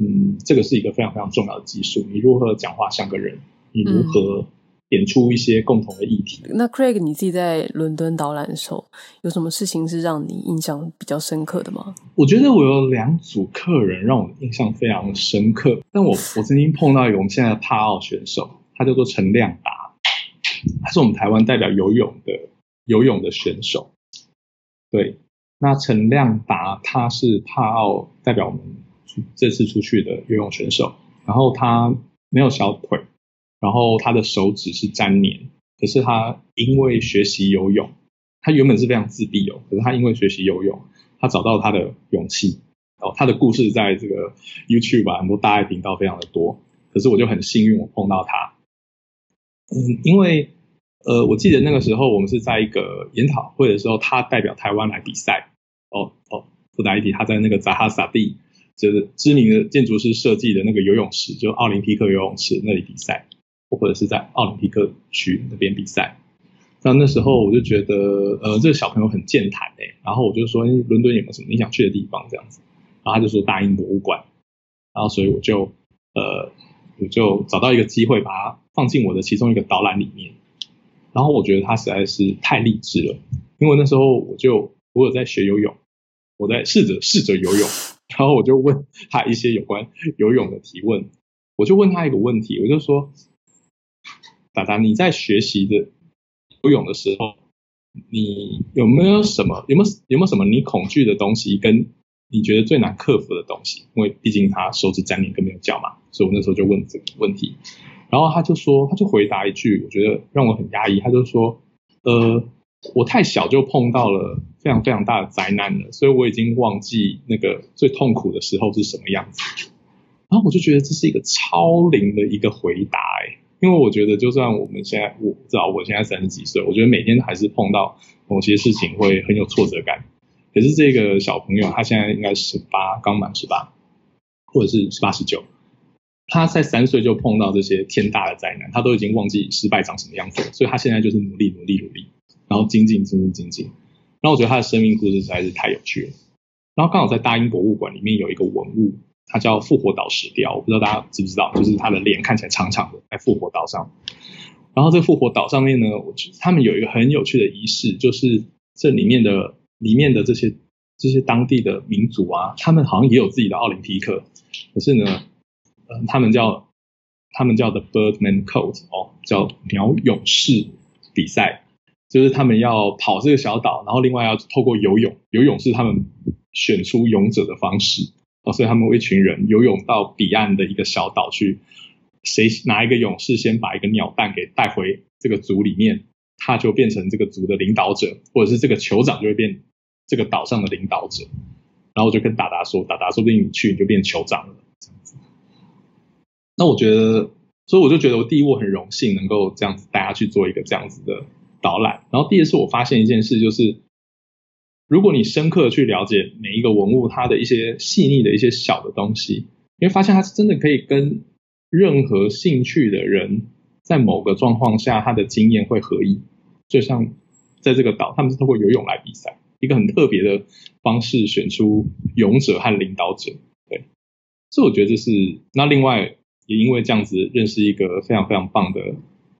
嗯，这个是一个非常非常重要的技术。你如何讲话像个人？你如何点出一些共同的议题？嗯、那 Craig，你自己在伦敦导览的时候，有什么事情是让你印象比较深刻的吗？我觉得我有两组客人让我印象非常深刻。但我我曾经碰到一个我们现在的帕奥选手，他叫做陈亮达，他是我们台湾代表游泳的。游泳的选手，对，那陈亮达他是帕奥代表我们这次出去的游泳选手，然后他没有小腿，然后他的手指是粘黏，可是他因为学习游泳，他原本是非常自闭哦，可是他因为学习游泳，他找到他的勇气哦，他的故事在这个 YouTube 吧，很多大爱频道非常的多，可是我就很幸运我碰到他，嗯，因为。呃，我记得那个时候我们是在一个研讨会的时候，他代表台湾来比赛。哦哦，附带一提，他在那个扎哈萨蒂，就是知名的建筑师设计的那个游泳池，就奥林匹克游泳池那里比赛，或者是在奥林匹克区那边比赛。那那时候我就觉得，呃，这个小朋友很健谈诶，然后我就说，伦敦有没有什么你想去的地方这样子？然后他就说大英博物馆。然后所以我就呃，我就找到一个机会，把它放进我的其中一个导览里面。然后我觉得他实在是太励志了，因为那时候我就我有在学游泳，我在试着试着游泳，然后我就问他一些有关游泳的提问，我就问他一个问题，我就说，达达，你在学习的游泳的时候，你有没有什么有没有有没有什么你恐惧的东西，跟你觉得最难克服的东西？因为毕竟他手指沾黏跟没有脚嘛，所以我那时候就问这个问题。然后他就说，他就回答一句，我觉得让我很压抑。他就说，呃，我太小就碰到了非常非常大的灾难了，所以我已经忘记那个最痛苦的时候是什么样子。然后我就觉得这是一个超灵的一个回答，哎，因为我觉得就算我们现在，我不知道我现在三十几岁，我觉得每天还是碰到某些事情会很有挫折感。可是这个小朋友他现在应该十八，刚满十八，或者是十八十九。他在三岁就碰到这些天大的灾难，他都已经忘记失败长什么样子了，所以他现在就是努力努力努力，然后精进精进精进。然后我觉得他的生命故事实在是太有趣了。然后刚好在大英博物馆里面有一个文物，它叫复活岛石雕，我不知道大家知不知道，就是他的脸看起来长长的，在复活岛上。然后这复活岛上面呢，我他们有一个很有趣的仪式，就是这里面的里面的这些这些当地的民族啊，他们好像也有自己的奥林匹克，可是呢。嗯他们叫他们叫 The Birdman Code 哦，叫鸟勇士比赛，就是他们要跑这个小岛，然后另外要透过游泳，游泳是他们选出勇者的方式哦，所以他们一群人游泳到彼岸的一个小岛去，谁拿一个勇士先把一个鸟蛋给带回这个族里面，他就变成这个族的领导者，或者是这个酋长就会变这个岛上的领导者，然后我就跟达达说，达达说不定你去你就变酋长了。那我觉得，所以我就觉得我第一，我很荣幸能够这样子大家去做一个这样子的导览。然后第二次我发现一件事，就是如果你深刻去了解每一个文物它的一些细腻的一些小的东西，你会发现它是真的可以跟任何兴趣的人在某个状况下他的经验会合一。就像在这个岛，他们是通过游泳来比赛，一个很特别的方式选出勇者和领导者。对，所以我觉得这是那另外。也因为这样子认识一个非常非常棒的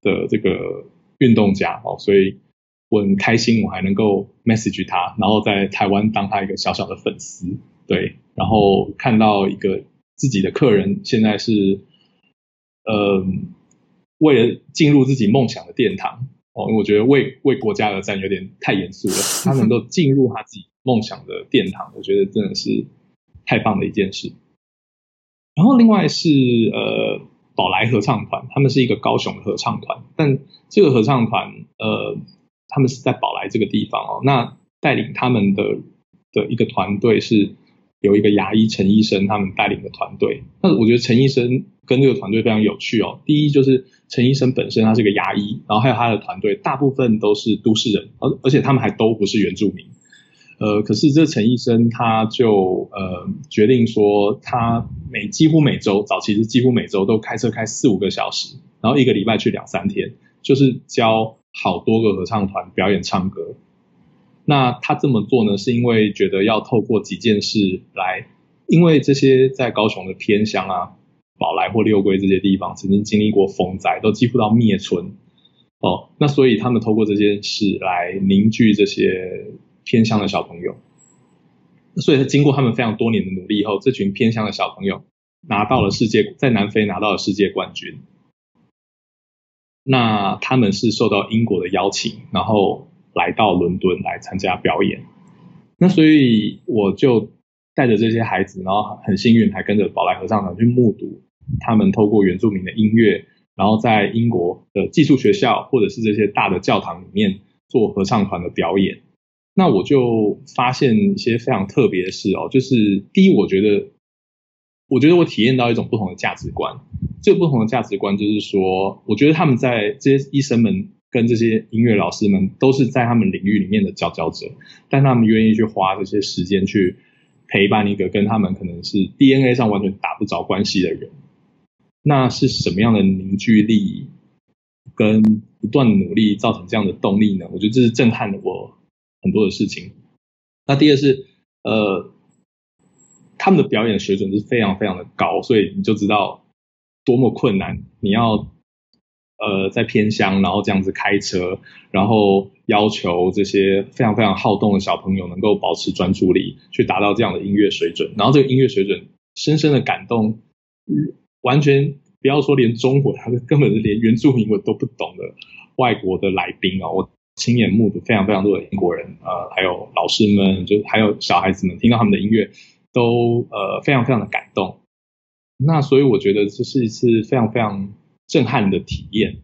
的这个运动家哦，所以我很开心，我还能够 message 他，然后在台湾当他一个小小的粉丝，对，然后看到一个自己的客人现在是，呃，为了进入自己梦想的殿堂哦，因为我觉得为为国家而战有点太严肃了，他能够进入他自己梦想的殿堂，我觉得真的是太棒的一件事。然后另外是呃宝来合唱团，他们是一个高雄的合唱团，但这个合唱团呃他们是在宝来这个地方哦，那带领他们的的一个团队是有一个牙医陈医生他们带领的团队。那我觉得陈医生跟这个团队非常有趣哦，第一就是陈医生本身他是个牙医，然后还有他的团队大部分都是都市人，而而且他们还都不是原住民。呃，可是这陈医生他就呃决定说，他每几乎每周早期是几乎每周都开车开四五个小时，然后一个礼拜去两三天，就是教好多个合唱团表演唱歌。那他这么做呢，是因为觉得要透过几件事来，因为这些在高雄的偏乡啊，宝来或六龟这些地方曾经经历过风灾，都几乎到灭村哦。那所以他们透过这件事来凝聚这些。偏乡的小朋友，所以经过他们非常多年的努力以后，这群偏乡的小朋友拿到了世界，在南非拿到了世界冠军。那他们是受到英国的邀请，然后来到伦敦来参加表演。那所以我就带着这些孩子，然后很幸运还跟着宝来合唱团去目睹他们透过原住民的音乐，然后在英国的寄宿学校或者是这些大的教堂里面做合唱团的表演。那我就发现一些非常特别的事哦，就是第一，我觉得，我觉得我体验到一种不同的价值观。这个不同的价值观就是说，我觉得他们在这些医生们跟这些音乐老师们都是在他们领域里面的佼佼者，但他们愿意去花这些时间去陪伴一个跟他们可能是 DNA 上完全打不着关系的人。那是什么样的凝聚力跟不断努力造成这样的动力呢？我觉得这是震撼的我。很多的事情。那第二是，呃，他们的表演水准是非常非常的高，所以你就知道多么困难。你要呃在偏乡，然后这样子开车，然后要求这些非常非常好动的小朋友能够保持专注力，去达到这样的音乐水准。然后这个音乐水准深深的感动，完全不要说连中文，他根本是连原住民文都不懂的外国的来宾哦，我亲眼目睹非常非常多的英国人，呃，还有老师们，就还有小孩子们听到他们的音乐，都呃非常非常的感动。那所以我觉得这是一次非常非常震撼的体验。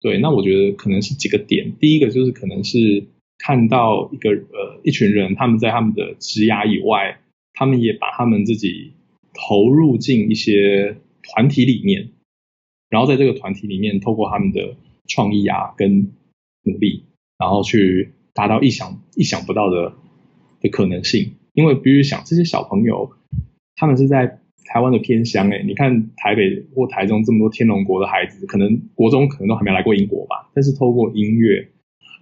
对，那我觉得可能是几个点，第一个就是可能是看到一个呃一群人，他们在他们的职涯以外，他们也把他们自己投入进一些团体里面，然后在这个团体里面，透过他们的创意啊跟努力，然后去达到意想意想不到的的可能性。因为比如想这些小朋友，他们是在。台湾的偏乡，哎，你看台北或台中这么多天龙国的孩子，可能国中可能都还没来过英国吧。但是透过音乐，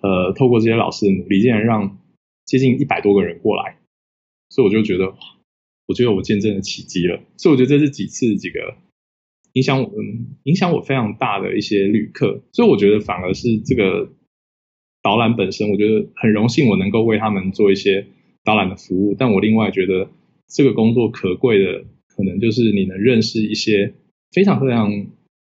呃，透过这些老师的努力，竟然让接近一百多个人过来，所以我就觉得，我觉得我见证了奇迹了。所以我觉得这是几次几个影响我，嗯，影响我非常大的一些旅客。所以我觉得反而是这个导览本身，我觉得很荣幸我能够为他们做一些导览的服务。但我另外觉得这个工作可贵的。可能就是你能认识一些非常非常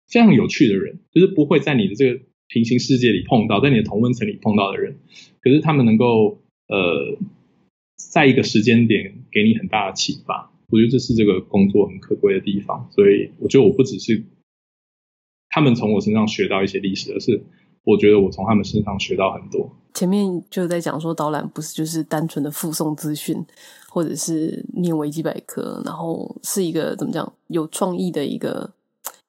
非常有趣的人，就是不会在你的这个平行世界里碰到，在你的同温层里碰到的人，可是他们能够呃，在一个时间点给你很大的启发，我觉得这是这个工作很可贵的地方。所以我觉得我不只是他们从我身上学到一些历史，而是我觉得我从他们身上学到很多。前面就在讲说，导览不是就是单纯的附送资讯。或者是念维基百科，然后是一个怎么讲有创意的一个，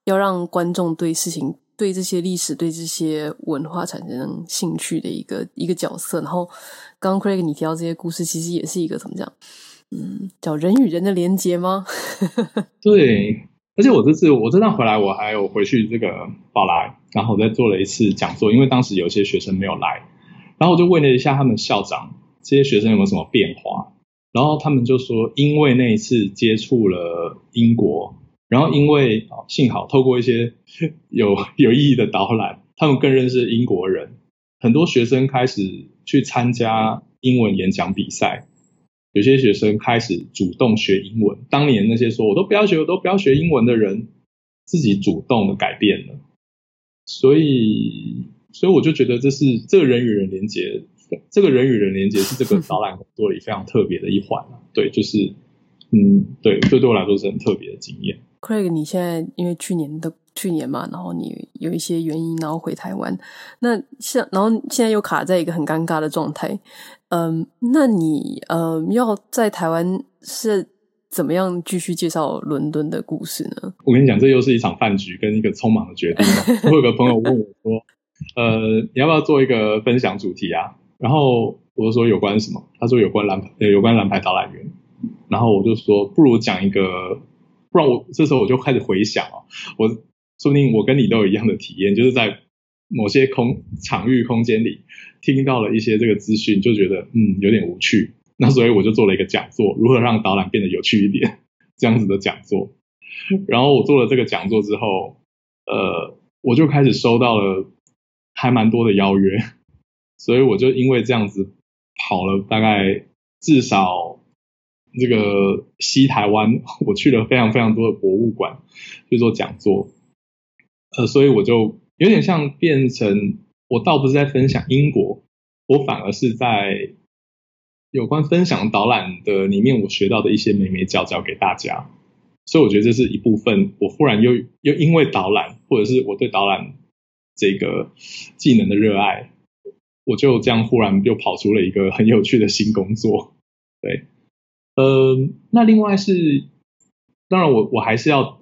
要让观众对事情、对这些历史、对这些文化产生兴趣的一个一个角色。然后刚刚 Craig 你提到这些故事，其实也是一个怎么讲？嗯，叫人与人的连接吗？对，而且我这次我这趟回来，我还有回去这个宝来，然后我再做了一次讲座，因为当时有些学生没有来，然后我就问了一下他们校长，这些学生有没有什么变化？然后他们就说，因为那一次接触了英国，然后因为幸好透过一些 有有意义的导览，他们更认识英国人。很多学生开始去参加英文演讲比赛，有些学生开始主动学英文。当年那些说我都不要学，我都不要学英文的人，自己主动的改变了。所以，所以我就觉得这是这个人与人连接。这个人与人连接是这个 导览工作里非常特别的一环，对，就是，嗯，对，这对我来说是很特别的经验。Craig，你现在因为去年的去年嘛，然后你有一些原因，然后回台湾，那像然后现在又卡在一个很尴尬的状态，嗯，那你呃要在台湾是怎么样继续介绍伦敦的故事呢？我跟你讲，这又是一场饭局跟一个匆忙的决定。我有个朋友问我说，呃，你要不要做一个分享主题啊？然后我就说有关什么？他说有关蓝牌，有关蓝牌导览员。然后我就说不如讲一个，不然我这时候我就开始回想哦，我说不定我跟你都有一样的体验，就是在某些空场域空间里听到了一些这个资讯，就觉得嗯有点无趣。那所以我就做了一个讲座，如何让导览变得有趣一点，这样子的讲座。然后我做了这个讲座之后，呃，我就开始收到了还蛮多的邀约。所以我就因为这样子跑了大概至少这个西台湾，我去了非常非常多的博物馆去做讲座，呃，所以我就有点像变成我倒不是在分享英国，我反而是在有关分享导览的里面我学到的一些眉眉角角给大家，所以我觉得这是一部分。我忽然又又因为导览或者是我对导览这个技能的热爱。我就这样忽然又跑出了一个很有趣的新工作，对，呃，那另外是，当然我我还是要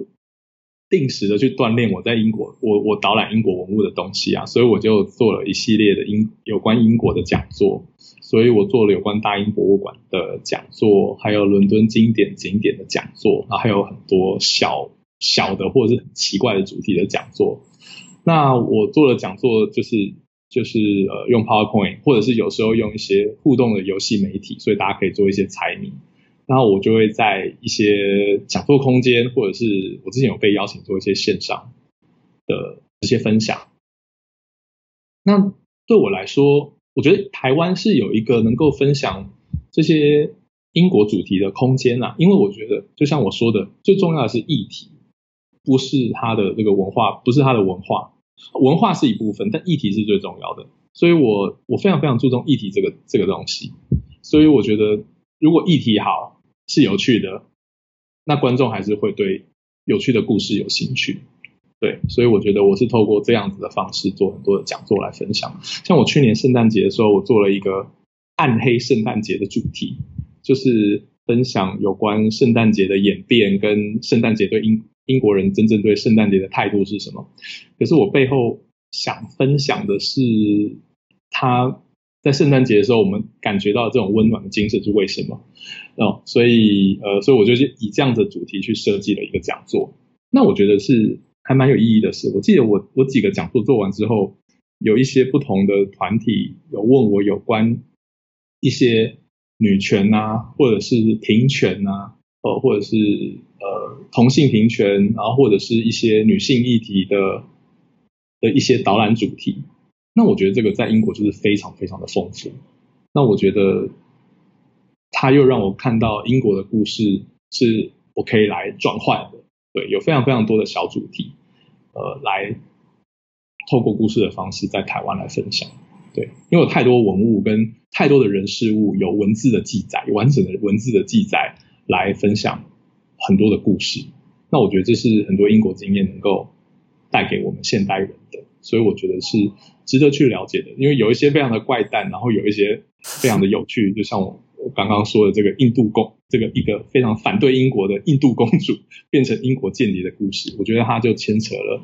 定时的去锻炼我在英国，我我导览英国文物的东西啊，所以我就做了一系列的英有关英国的讲座，所以我做了有关大英博物馆的讲座，还有伦敦经典景点的讲座，然后还有很多小小的或者是很奇怪的主题的讲座。那我做的讲座就是。就是呃用 PowerPoint，或者是有时候用一些互动的游戏媒体，所以大家可以做一些猜谜。然后我就会在一些讲座空间，或者是我之前有被邀请做一些线上的一些分享。那对我来说，我觉得台湾是有一个能够分享这些英国主题的空间啊，因为我觉得就像我说的，最重要的是议题，不是它的这个文化，不是它的文化，文化是一部分，但议题是最重要的。所以我我非常非常注重议题这个这个东西。所以我觉得，如果议题好，是有趣的，那观众还是会对有趣的故事有兴趣。对，所以我觉得我是透过这样子的方式做很多的讲座来分享。像我去年圣诞节的时候，我做了一个暗黑圣诞节的主题，就是分享有关圣诞节的演变跟圣诞节对英英国人真正对圣诞节的态度是什么。可是我背后想分享的是，他在圣诞节的时候，我们感觉到这种温暖的精神是为什么？哦，所以呃，所以我就是以这样的主题去设计了一个讲座。那我觉得是。还蛮有意义的事，我记得我我几个讲座做完之后，有一些不同的团体有问我有关一些女权啊，或者是平权啊，呃，或者是呃同性平权，然后或者是一些女性议题的的一些导览主题。那我觉得这个在英国就是非常非常的丰富。那我觉得他又让我看到英国的故事是我可以来转换的。对，有非常非常多的小主题，呃，来透过故事的方式在台湾来分享。对，因为有太多文物跟太多的人事物有文字的记载，有完整的文字的记载来分享很多的故事。那我觉得这是很多英国经验能够带给我们现代人的，所以我觉得是值得去了解的。因为有一些非常的怪诞，然后有一些非常的有趣，就像我。我刚刚说的这个印度公，这个一个非常反对英国的印度公主变成英国间谍的故事，我觉得它就牵扯了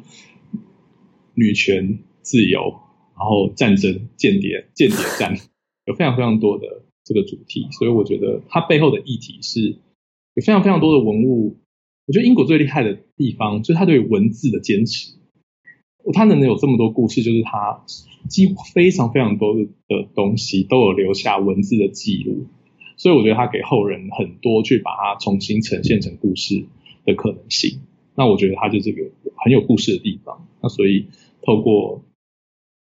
女权、自由，然后战争、间谍、间谍战，有非常非常多的这个主题，所以我觉得它背后的议题是有非常非常多的文物。我觉得英国最厉害的地方就是它对文字的坚持，他能有这么多故事，就是他几乎非常非常多的东西都有留下文字的记录。所以我觉得他给后人很多去把它重新呈现成故事的可能性。那我觉得他就是一个很有故事的地方。那所以透过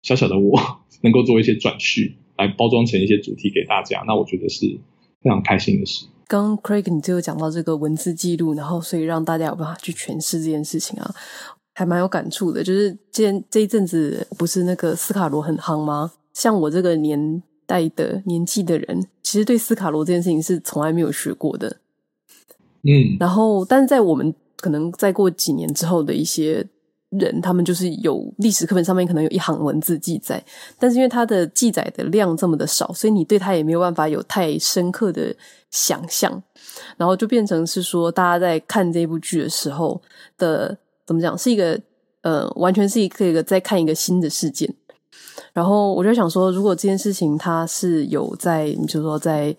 小小的我能够做一些转叙，来包装成一些主题给大家，那我觉得是非常开心的事。刚刚 Craig 你就有讲到这个文字记录，然后所以让大家有办法去诠释这件事情啊，还蛮有感触的。就是这这一阵子不是那个斯卡罗很夯吗？像我这个年。代的年纪的人，其实对斯卡罗这件事情是从来没有学过的，嗯，然后，但是在我们可能再过几年之后的一些人，他们就是有历史课本上面可能有一行文字记载，但是因为它的记载的量这么的少，所以你对它也没有办法有太深刻的想象，然后就变成是说，大家在看这部剧的时候的怎么讲，是一个呃，完全是一个一个在看一个新的事件。然后我就想说，如果这件事情它是有在，你就说在，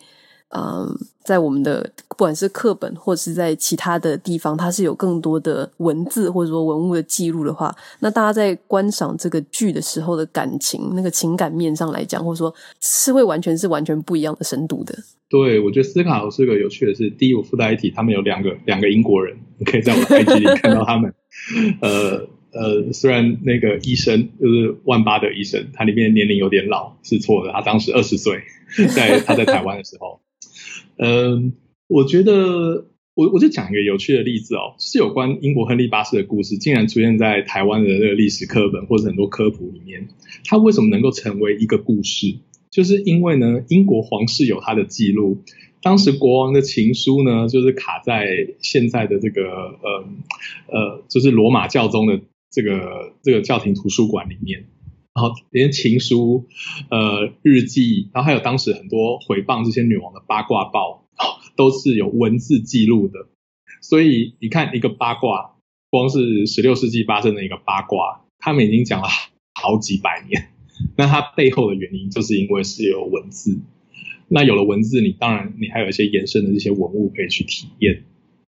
嗯，在我们的不管是课本或者是在其他的地方，它是有更多的文字或者说文物的记录的话，那大家在观赏这个剧的时候的感情，那个情感面上来讲，或者说是会完全是完全不一样的深度的。对，我觉得斯卡罗是个有趣的是，第一，我附带一提，他们有两个两个英国人，你可以在我的 IG 里看到他们，呃。呃，虽然那个医生就是万巴的医生，他里面年龄有点老，是错的。他当时二十岁，在他在台湾的时候，嗯、我觉得我我就讲一个有趣的例子哦，是有关英国亨利八世的故事，竟然出现在台湾的那个历史课本或者很多科普里面。他为什么能够成为一个故事？就是因为呢，英国皇室有他的记录。当时国王的情书呢，就是卡在现在的这个呃呃，就是罗马教宗的。这个这个教廷图书馆里面，然后连情书、呃日记，然后还有当时很多诽谤这些女王的八卦报，都是有文字记录的。所以你看，一个八卦，光是十六世纪发生的一个八卦，他们已经讲了好几百年。那它背后的原因，就是因为是有文字。那有了文字，你当然你还有一些延伸的这些文物可以去体验。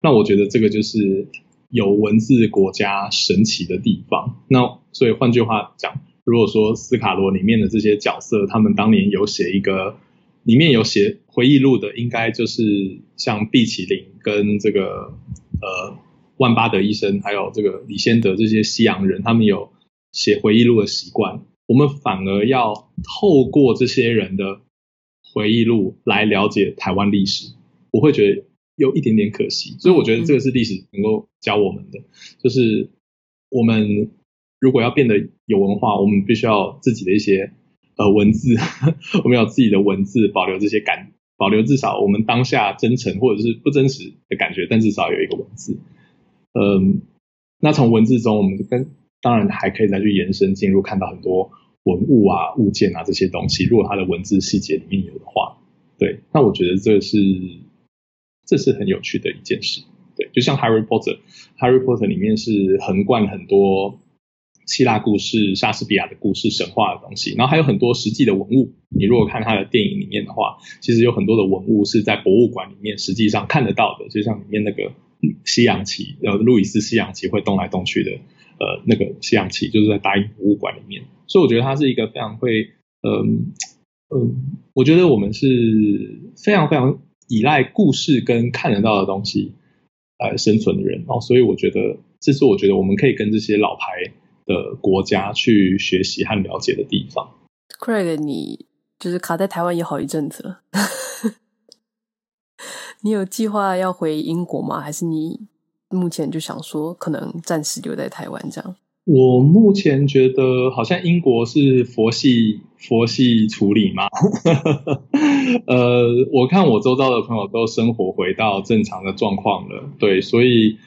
那我觉得这个就是。有文字国家神奇的地方，那所以换句话讲，如果说斯卡罗里面的这些角色，他们当年有写一个，里面有写回忆录的，应该就是像毕启林跟这个呃万巴德医生，还有这个李先德这些西洋人，他们有写回忆录的习惯，我们反而要透过这些人的回忆录来了解台湾历史，我会觉得有一点点可惜。所以我觉得这个是历史能够教我们的，就是我们如果要变得有文化，我们必须要自己的一些呃文字，我们要自己的文字保留这些感，保留至少我们当下真诚或者是不真实的感觉，但至少有一个文字。嗯，那从文字中，我们跟当然还可以再去延伸进入，看到很多文物啊、物件啊这些东西。如果它的文字细节里面有的话，对，那我觉得这是这是很有趣的一件事。对，就像《Harry Potter》，《Harry Potter》里面是横贯很多希腊故事、莎士比亚的故事、神话的东西，然后还有很多实际的文物。你如果看他的电影里面的话，其实有很多的文物是在博物馆里面实际上看得到的，就像里面那个。西洋棋，呃，路易斯西洋棋会动来动去的，呃，那个西洋棋就是在大英博物馆里面，所以我觉得它是一个非常会，嗯嗯，我觉得我们是非常非常依赖故事跟看得到的东西来生存的人，哦，所以我觉得这是我觉得我们可以跟这些老牌的国家去学习和了解的地方。Craig，你就是卡在台湾也好一阵子了。你有计划要回英国吗？还是你目前就想说可能暂时留在台湾这样？我目前觉得好像英国是佛系佛系处理嘛。呃，我看我周遭的朋友都生活回到正常的状况了，对，所以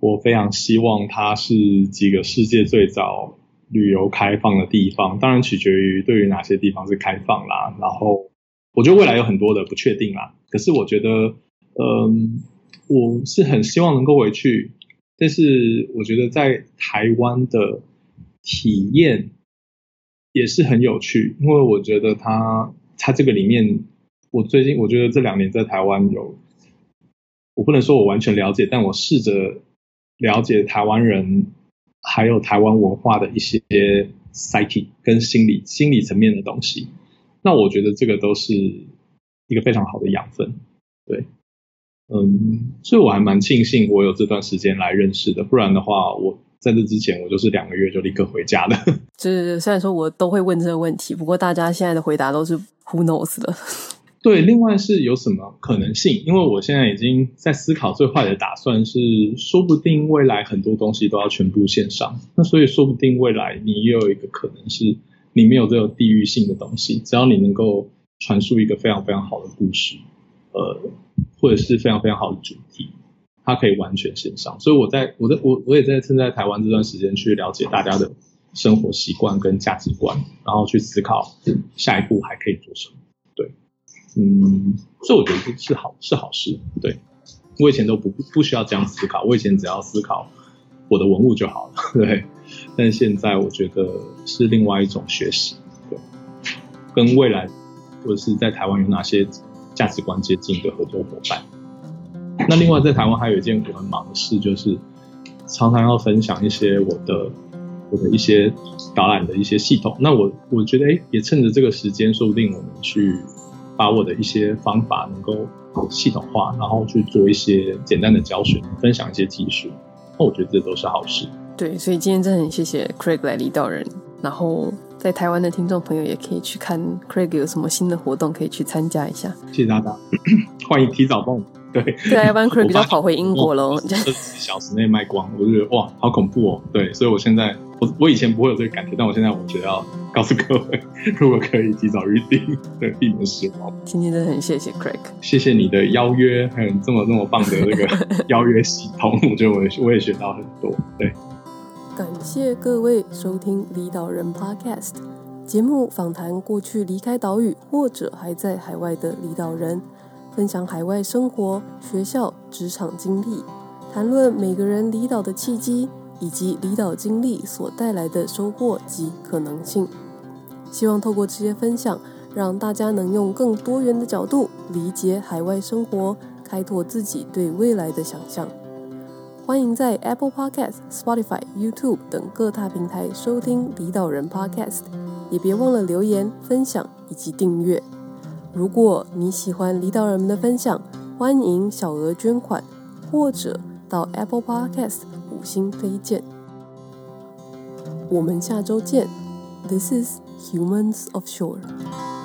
我非常希望它是几个世界最早旅游开放的地方，当然取决于对于哪些地方是开放啦。然后我觉得未来有很多的不确定啦，可是我觉得。嗯，我是很希望能够回去，但是我觉得在台湾的体验也是很有趣，因为我觉得他他这个里面，我最近我觉得这两年在台湾有，我不能说我完全了解，但我试着了解台湾人还有台湾文化的一些 psyche 跟心理心理层面的东西，那我觉得这个都是一个非常好的养分，对。嗯，所以我还蛮庆幸我有这段时间来认识的，不然的话，我在这之前我就是两个月就立刻回家的。就是虽然说我都会问这个问题，不过大家现在的回答都是 Who knows 的。对，另外是有什么可能性？因为我现在已经在思考最坏的打算是，说不定未来很多东西都要全部线上，那所以说不定未来你也有一个可能是，你没有这个地域性的东西，只要你能够传述一个非常非常好的故事，呃。或者是非常非常好的主题，它可以完全线上。所以我在我在我我也在趁在台湾这段时间去了解大家的生活习惯跟价值观，然后去思考下一步还可以做什么。对，嗯，所以我觉得是好是好事。对，我以前都不不需要这样思考，我以前只要思考我的文物就好了。对，但现在我觉得是另外一种学习。对，跟未来或者是在台湾有哪些价值观接近的合作伙伴。那另外在台湾还有一件我很忙的事，就是常常要分享一些我的我的一些导览的一些系统。那我我觉得，哎，也趁着这个时间，说不定我们去把我的一些方法能够系统化，然后去做一些简单的教学，分享一些技术。那我觉得这都是好事。对，所以今天真的很谢谢 Craig 来离岛人，然后。在台湾的听众朋友也可以去看 Craig 有什么新的活动，可以去参加一下。谢谢大家，欢迎提早报名。对，对，要不然 Craig 比较跑回英国喽。二十四小时内卖光，我就觉得哇，好恐怖哦。对，所以我现在我我以前不会有这个感觉，但我现在我觉得要告诉各位，如果可以提早预定，对，避免失望。今天真的很谢谢 Craig，谢谢你的邀约，还有这么这么棒的那个邀约系统，我觉得我也我也学到很多。对。感谢各位收听《离岛人 Podcast》节目，访谈过去离开岛屿或者还在海外的离岛人，分享海外生活、学校、职场经历，谈论每个人离岛的契机以及离岛经历所带来的收获及可能性。希望透过这些分享，让大家能用更多元的角度理解海外生活，开拓自己对未来的想象。欢迎在 Apple Podcast、Spotify、YouTube 等各大平台收听离岛人 Podcast，也别忘了留言、分享以及订阅。如果你喜欢离岛人们的分享，欢迎小额捐款或者到 Apple Podcast 五星推荐。我们下周见。This is Humans of Shore。